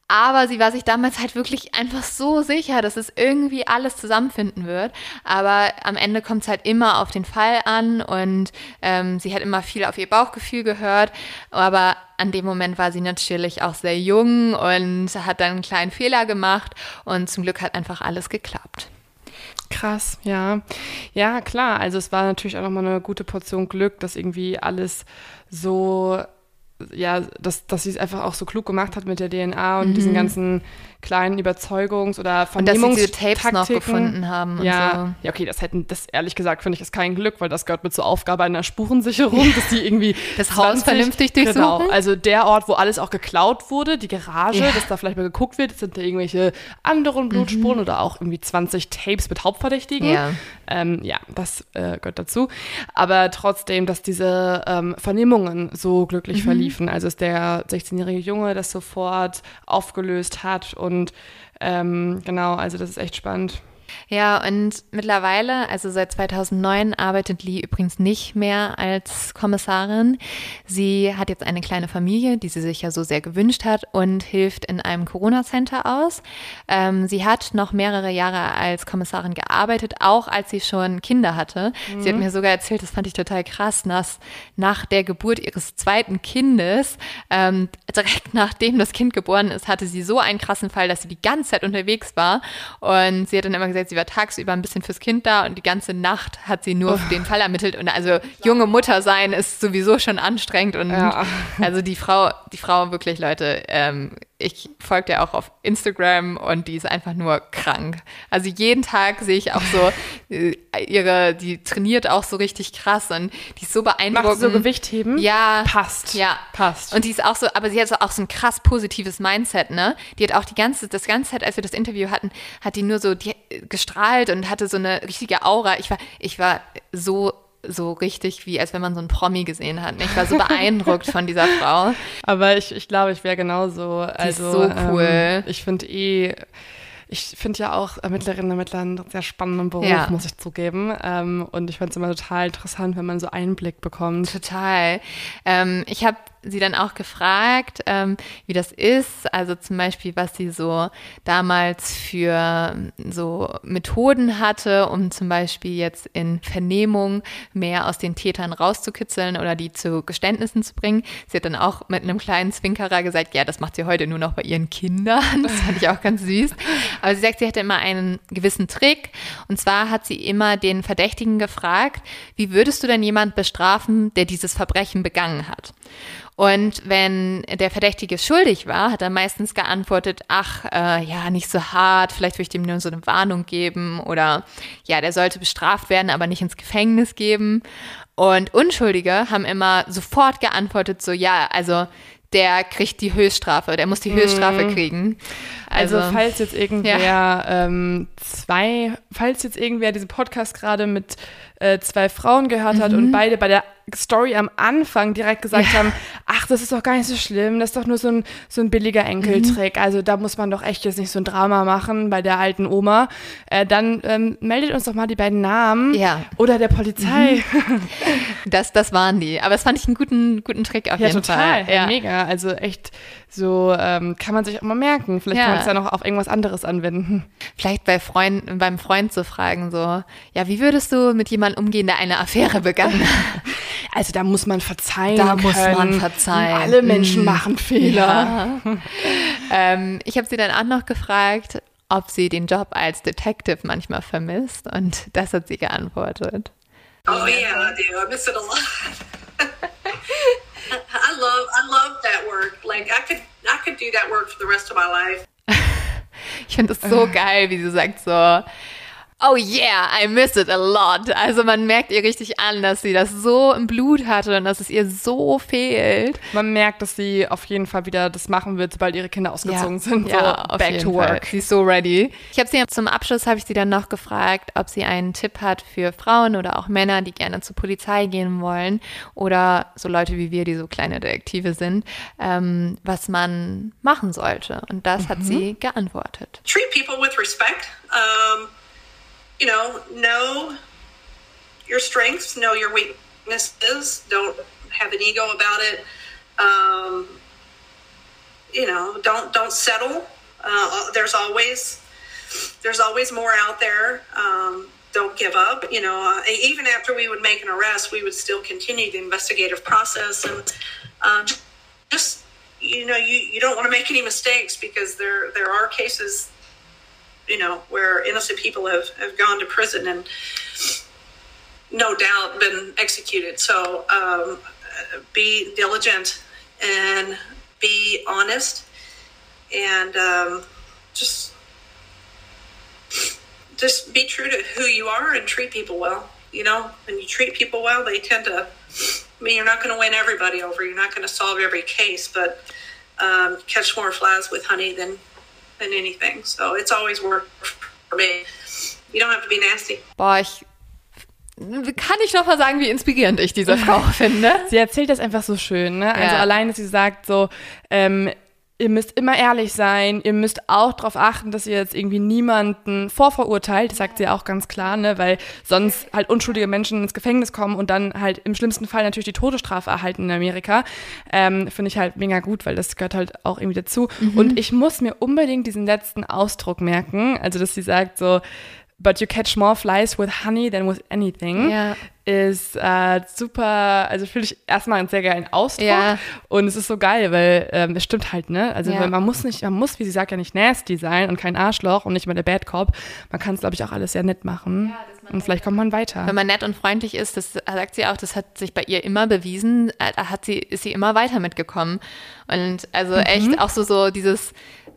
Aber sie war sich damals halt wirklich einfach so sicher, dass es irgendwie alles zusammenfinden wird. Aber am Ende kommt es halt immer auf den Fall an und ähm, sie hat immer viel auf ihr Bauchgefühl gehört. Aber an dem Moment war sie natürlich auch sehr jung und hat dann einen kleinen Fehler gemacht und zum Glück hat einfach alles geklappt. Krass, ja. Ja, klar. Also es war natürlich auch nochmal eine gute Portion Glück, dass irgendwie alles so ja, dass, dass sie es einfach auch so klug gemacht hat mit der DNA und mhm. diesen ganzen kleinen Überzeugungs- oder Vernehmungs Und dass sie diese Tapes noch gefunden haben. ja, so. ja, okay, das hätten, das ehrlich gesagt finde ich ist kein Glück, weil das gehört mit zur Aufgabe einer Spurensicherung, (laughs) dass die irgendwie das 20, Haus vernünftig durchsuchen. Genau, also der Ort, wo alles auch geklaut wurde, die Garage, ja. dass da vielleicht mal geguckt wird, sind da irgendwelche anderen Blutspuren mhm. oder auch irgendwie 20 Tapes mit Hauptverdächtigen. Ja, ähm, ja das äh, gehört dazu. Aber trotzdem, dass diese ähm, Vernehmungen so glücklich mhm. verliefen, also dass der 16-jährige Junge das sofort aufgelöst hat und und ähm, genau, also das ist echt spannend. Ja, und mittlerweile, also seit 2009, arbeitet Lee übrigens nicht mehr als Kommissarin. Sie hat jetzt eine kleine Familie, die sie sich ja so sehr gewünscht hat und hilft in einem Corona-Center aus. Ähm, sie hat noch mehrere Jahre als Kommissarin gearbeitet, auch als sie schon Kinder hatte. Mhm. Sie hat mhm. mir sogar erzählt, das fand ich total krass, dass nach der Geburt ihres zweiten Kindes, ähm, direkt nachdem das Kind geboren ist, hatte sie so einen krassen Fall, dass sie die ganze Zeit unterwegs war. Und sie hat dann immer gesagt, sie war tagsüber ein bisschen fürs Kind da und die ganze Nacht hat sie nur oh. den Fall ermittelt. Und also junge Mutter sein ist sowieso schon anstrengend und ja. also die Frau, die Frau wirklich, Leute, ähm, ich folge der auch auf Instagram und die ist einfach nur krank. Also jeden Tag sehe ich auch so (laughs) äh, ihre, die trainiert auch so richtig krass und die ist so beeindruckend. Macht so Gewichtheben? Ja. Passt. Ja. Passt. Und die ist auch so, aber sie hat so auch so ein krass positives Mindset, ne? Die hat auch die ganze, das ganze Zeit, als wir das Interview hatten, hat die nur so die, gestrahlt und hatte so eine richtige Aura. Ich war, ich war so so richtig, wie als wenn man so einen Promi gesehen hat. Ich war so beeindruckt von dieser Frau. (laughs) Aber ich, ich glaube, ich wäre genauso. Die also, ist so cool. Ähm, ich finde eh, ich finde ja auch Ermittlerinnen und Ermittler einen sehr spannenden Beruf, ja. muss ich zugeben. Ähm, und ich finde es immer total interessant, wenn man so Einblick bekommt. Total. Ähm, ich habe sie dann auch gefragt, ähm, wie das ist. Also zum Beispiel, was sie so damals für so Methoden hatte, um zum Beispiel jetzt in Vernehmung mehr aus den Tätern rauszukitzeln oder die zu Geständnissen zu bringen. Sie hat dann auch mit einem kleinen Zwinkerer gesagt, ja, das macht sie heute nur noch bei ihren Kindern. (laughs) Das fand ich auch ganz süß. Aber sie sagt, sie hätte immer einen gewissen Trick. Und zwar hat sie immer den Verdächtigen gefragt, wie würdest du denn jemand bestrafen, der dieses Verbrechen begangen hat? Und wenn der Verdächtige schuldig war, hat er meistens geantwortet, ach, äh, ja, nicht so hart, vielleicht würde ich dem nur so eine Warnung geben oder ja, der sollte bestraft werden, aber nicht ins Gefängnis geben. Und Unschuldige haben immer sofort geantwortet, so ja, also der kriegt die Höchststrafe, der muss die Höchststrafe mhm. kriegen. Also, also, falls jetzt irgendwer ja. ähm, zwei, falls jetzt irgendwer diesen Podcast gerade mit äh, zwei Frauen gehört mhm. hat und beide bei der Story am Anfang direkt gesagt ja. haben, ach, das ist doch gar nicht so schlimm, das ist doch nur so ein, so ein billiger Enkeltrick. Mhm. Also da muss man doch echt jetzt nicht so ein Drama machen bei der alten Oma. Äh, dann ähm, meldet uns doch mal die beiden Namen ja. oder der Polizei. Mhm. (laughs) Das, das waren die. Aber das fand ich einen guten, guten Trick auf ja, jeden total. Fall. Ja, total. Mega. Also echt so ähm, kann man sich auch mal merken. Vielleicht ja. kann man es ja noch auf irgendwas anderes anwenden. Vielleicht bei Freund, beim Freund zu fragen, so, ja, wie würdest du mit jemandem umgehen, der eine Affäre begangen hat? (laughs) Also da muss man verzeihen. Da können. muss man verzeihen. Alle Menschen mhm. machen Fehler. Ja. ähm, ich habe sie dann auch noch gefragt, ob sie den Job als Detective manchmal vermisst und das hat sie geantwortet. Oh yeah, I do. I miss it a lot. I love I love that work. Like I could I could do that work for the rest of my life. (laughs) ich finde es so (laughs) geil, wie sie sagt so Oh yeah, I miss it a lot. Also man merkt ihr richtig an, dass sie das so im Blut hatte und dass es ihr so fehlt. Man merkt, dass sie auf jeden Fall wieder das machen wird, sobald ihre Kinder ausgezogen ja, sind. So ja, back to work. Fall. Sie ist so ready. Ich habe sie zum Abschluss habe ich sie dann noch gefragt, ob sie einen Tipp hat für Frauen oder auch Männer, die gerne zur Polizei gehen wollen oder so Leute wie wir, die so kleine Detektive sind, ähm, was man machen sollte. Und das mhm. hat sie geantwortet. Treat people with respect. Um you know, know your strengths, know your weaknesses. Don't have an ego about it. Um, you know, don't don't settle. Uh, there's always there's always more out there. Um, don't give up. You know, uh, even after we would make an arrest, we would still continue the investigative process and um, just you know you, you don't want to make any mistakes because there there are cases you know, where innocent people have, have gone to prison and no doubt been executed. So um, be diligent and be honest and um, just just be true to who you are and treat people well. You know, when you treat people well, they tend to. I mean, you're not going to win everybody over. You're not going to solve every case, but um, catch more flies with honey than than anything. So it's always worked for me. You don't have to be nasty. Boah, ich kann ich noch mal sagen, wie inspirierend ich diese Frau (laughs) finde. Sie erzählt das einfach so schön, ne? Also ja. allein, dass sie sagt so, ähm, ihr müsst immer ehrlich sein, ihr müsst auch darauf achten, dass ihr jetzt irgendwie niemanden vorverurteilt, das sagt sie auch ganz klar, ne, weil sonst halt unschuldige Menschen ins Gefängnis kommen und dann halt im schlimmsten Fall natürlich die Todesstrafe erhalten in Amerika. Ähm, Finde ich halt mega gut, weil das gehört halt auch irgendwie dazu. Mhm. Und ich muss mir unbedingt diesen letzten Ausdruck merken, also dass sie sagt so, but you catch more flies with honey than with anything. Ja ist äh, super, also finde ich erstmal einen sehr geilen Ausdruck ja. und es ist so geil, weil ähm, es stimmt halt, ne? Also ja. man muss nicht, man muss, wie sie sagt, ja nicht nasty sein und kein Arschloch und nicht mal der Bad Cop. Man kann es, glaube ich, auch alles sehr nett machen ja, und vielleicht kommt man weiter. Wenn man nett und freundlich ist, das sagt sie auch, das hat sich bei ihr immer bewiesen, äh, da hat sie, ist sie immer weiter mitgekommen und also mhm. echt auch so, so dieses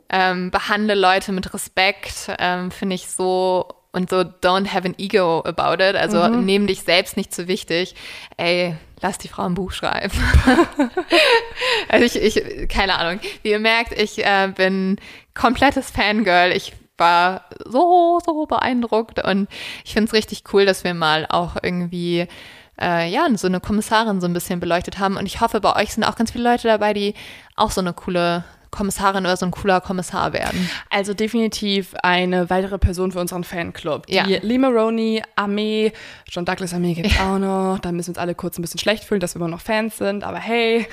ähm, behandle Leute mit Respekt, ähm, finde ich so und so don't have an ego about it. Also mhm. nehm dich selbst nicht zu wichtig. Ey, lass die Frau ein Buch schreiben. (laughs) also ich, ich, keine Ahnung. Wie ihr merkt, ich äh, bin komplettes Fangirl. Ich war so, so beeindruckt und ich finde es richtig cool, dass wir mal auch irgendwie äh, ja, so eine Kommissarin so ein bisschen beleuchtet haben. Und ich hoffe, bei euch sind auch ganz viele Leute dabei, die auch so eine coole Kommissarin oder so ein cooler Kommissar werden. Also definitiv eine weitere Person für unseren Fanclub. Die ja. Lee Maroney Armee, John Douglas Armee gibt es ja. auch noch. Da müssen wir uns alle kurz ein bisschen schlecht fühlen, dass wir immer noch Fans sind, aber hey.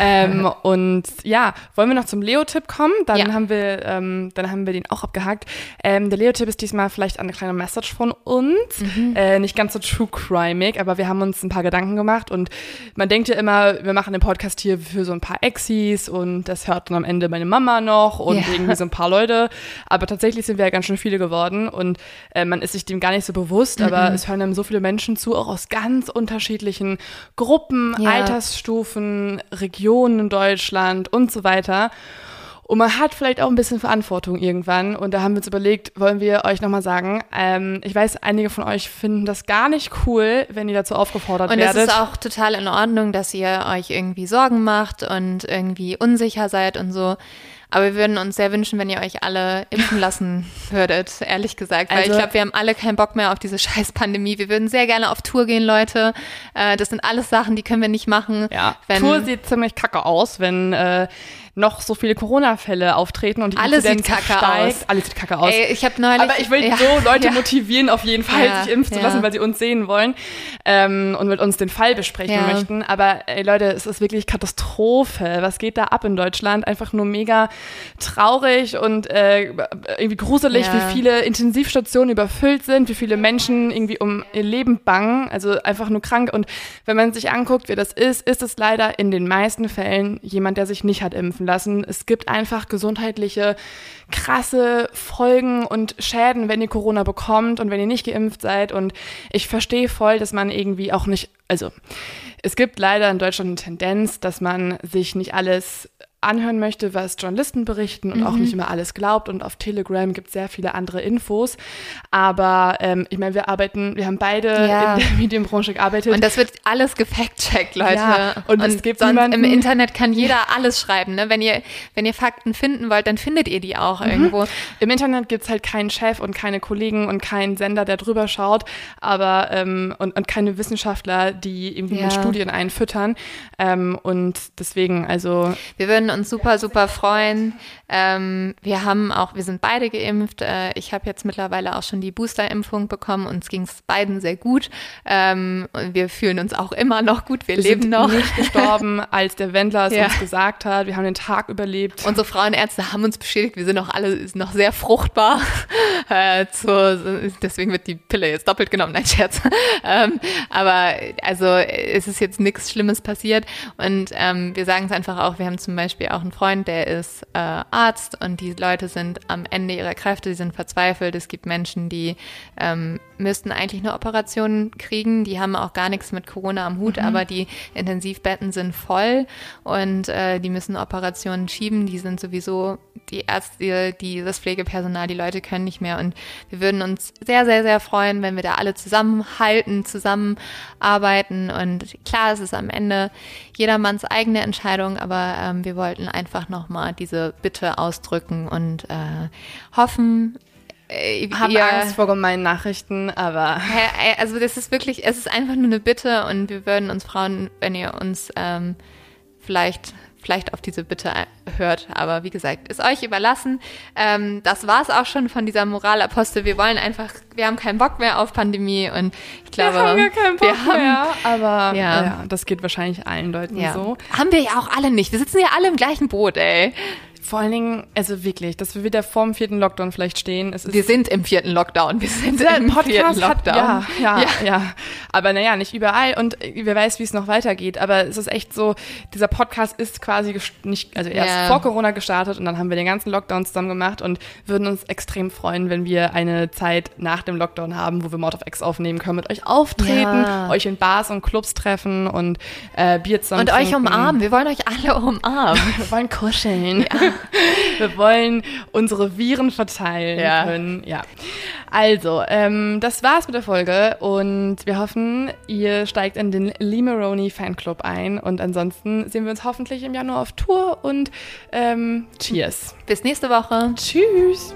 ähm, (laughs) und ja, wollen wir noch zum Leo-Tipp kommen? Dann ja. haben wir, ähm, dann haben wir den auch abgehakt. Ähm, der Leo-Tipp ist diesmal vielleicht eine kleine Message von uns. Mhm. Äh, nicht ganz so true crimig, aber wir haben uns ein paar Gedanken gemacht und man denkt ja immer, wir machen den Podcast hier für so ein paar Exis und das hört dann am Ende Ende meine Mama noch und ja. irgendwie so ein paar Leute. Aber tatsächlich sind wir ja ganz schön viele geworden und äh, man ist sich dem gar nicht so bewusst, mhm. aber es hören einem so viele Menschen zu, auch aus ganz unterschiedlichen Gruppen, ja. Altersstufen, Regionen in Deutschland und so weiter. Und man hat vielleicht auch ein bisschen Verantwortung irgendwann. Und da haben wir uns überlegt, wollen wir euch nochmal sagen, ähm, ich weiß, einige von euch finden das gar nicht cool, wenn ihr dazu aufgefordert und werdet. Und es ist auch total in Ordnung, dass ihr euch irgendwie Sorgen macht und irgendwie unsicher seid und so. Aber wir würden uns sehr wünschen, wenn ihr euch alle impfen lassen (laughs) würdet, ehrlich gesagt. Weil also, ich glaube, wir haben alle keinen Bock mehr auf diese (laughs) scheiß Pandemie. Wir würden sehr gerne auf Tour gehen, Leute. Äh, das sind alles Sachen, die können wir nicht machen. Ja, Tour sieht ziemlich kacke aus, wenn äh, noch so viele Corona-Fälle auftreten und die Alles Inzidenz sieht kacke steigt. Aus. Alles sieht kacke aus. Ey, ich neulich. Aber ich will ja, so Leute (laughs) ja. motivieren, auf jeden Fall ja, sich impfen zu lassen, weil sie uns sehen wollen ähm, und mit uns den Fall besprechen möchten. Aber ey, Leute, es ist wirklich Katastrophe. Was geht da ab in Deutschland? Einfach nur mega traurig und äh, irgendwie gruselig, wie viele Intensivstationen überfüllt sind, wie viele Menschen irgendwie um ihr Leben bangen. Also einfach nur krank. Und wenn man sich anguckt, wer das ist, ist es leider in den meisten Fällen jemand, der sich nicht hat impfen impfen lassen. Es gibt einfach gesundheitliche krasse Folgen und Schäden, wenn ihr Corona bekommt und wenn ihr nicht geimpft seid. Und ich verstehe voll, dass man irgendwie auch nicht, also es gibt leider in Deutschland eine Tendenz, dass man sich nicht alles anhören möchte, was Journalisten berichten und Mhm. auch nicht immer alles glaubt. Und auf Telegram gibt es sehr viele andere Infos. Aber ähm, ich meine, wir arbeiten, wir haben beide Ja. in der Medienbranche gearbeitet. Und das wird alles gefact-checkt, Leute. Ja, und es gibt sonst niemanden- im Internet kann jeder alles schreiben. Ne? Wenn, ihr, wenn ihr Fakten finden wollt, dann findet ihr die auch Mhm. irgendwo. Im Internet gibt es halt keinen Chef und keine Kollegen und keinen Sender, der drüber schaut, aber ähm, und, und keine Wissenschaftler, die irgendwie mit Ja. Studien einfüttern. Ähm, und deswegen, also Wir würden uns super, super freuen. Ähm, wir haben auch, wir sind beide geimpft. Äh, ich habe jetzt mittlerweile auch schon die Booster-Impfung bekommen. Uns ging es beiden sehr gut. Ähm, und wir fühlen uns auch immer noch gut. Wir, wir leben sind noch. nicht (laughs) gestorben, als der Wendler es Ja. uns gesagt hat. Wir haben den Tag überlebt. Unsere Frauenärzte haben uns bestätigt, wir sind noch alle noch sehr fruchtbar. (laughs) äh, zur, deswegen wird die Pille jetzt doppelt genommen, nein Scherz. (laughs) ähm, aber also es ist jetzt nichts Schlimmes passiert und ähm, wir sagen es einfach auch. Wir haben zum Beispiel auch einen Freund, der ist äh, Arzt und die Leute sind am Ende ihrer Kräfte, die sind verzweifelt. Es gibt Menschen, die ähm, müssten eigentlich eine Operation kriegen, die haben auch gar nichts mit Corona am Hut, aber die Intensivbetten sind voll und äh, die müssen Operationen schieben. Die sind sowieso die Ärzte, die das Pflegepersonal, die Leute können nicht mehr. Und wir würden uns sehr, sehr, sehr freuen, wenn wir da alle zusammenhalten, zusammenarbeiten. Und klar, es ist am Ende jedermanns eigene Entscheidung, aber ähm, wir wollten einfach nochmal diese Bitte ausdrücken und äh, hoffen, äh, Ich habe ihr- Angst vor gemeinen Nachrichten, aber ey, Also das ist wirklich, es ist einfach nur eine Bitte und wir würden uns freuen, wenn ihr uns ähm, vielleicht vielleicht auf diese Bitte hört. Aber wie gesagt, ist euch überlassen. Ähm, das war's auch schon von dieser Moralapostel. Wir wollen einfach, wir haben keinen Bock mehr auf Pandemie und ich glaube, wir haben gar keinen Bock haben, mehr. Aber (laughs) Ja. ja. das geht wahrscheinlich allen Leuten ja, so. haben wir ja auch alle nicht. Wir sitzen ja alle im gleichen Boot, ey. Vor allen Dingen, also wirklich, dass wir wieder vorm vierten Lockdown vielleicht stehen. Wir sind im vierten Lockdown. Wir sind Der im vierten Podcast hat, Lockdown. ja, ja, Ja. ja, Aber naja, nicht überall und wer weiß, wie es noch weitergeht. Aber es ist echt so, dieser Podcast ist quasi nicht, also erst Ja. vor Corona gestartet und dann haben wir den ganzen Lockdown zusammen gemacht und würden uns extrem freuen, wenn wir eine Zeit nach dem Lockdown haben, wo wir Mord of X aufnehmen können, mit euch auftreten, Ja. euch in Bars und Clubs treffen und äh, Bier zusammen Und euch trinken. umarmen. Wir wollen euch alle umarmen. (laughs) Wir wollen kuscheln. (laughs) Wir wollen unsere Viren verteilen Ja. können. Ja. Also, ähm, das war's mit der Folge und wir hoffen, ihr steigt in den Limeroni Fanclub ein und ansonsten sehen wir uns hoffentlich im Januar auf Tour und ähm, Cheers. Bis nächste Woche. Tschüss.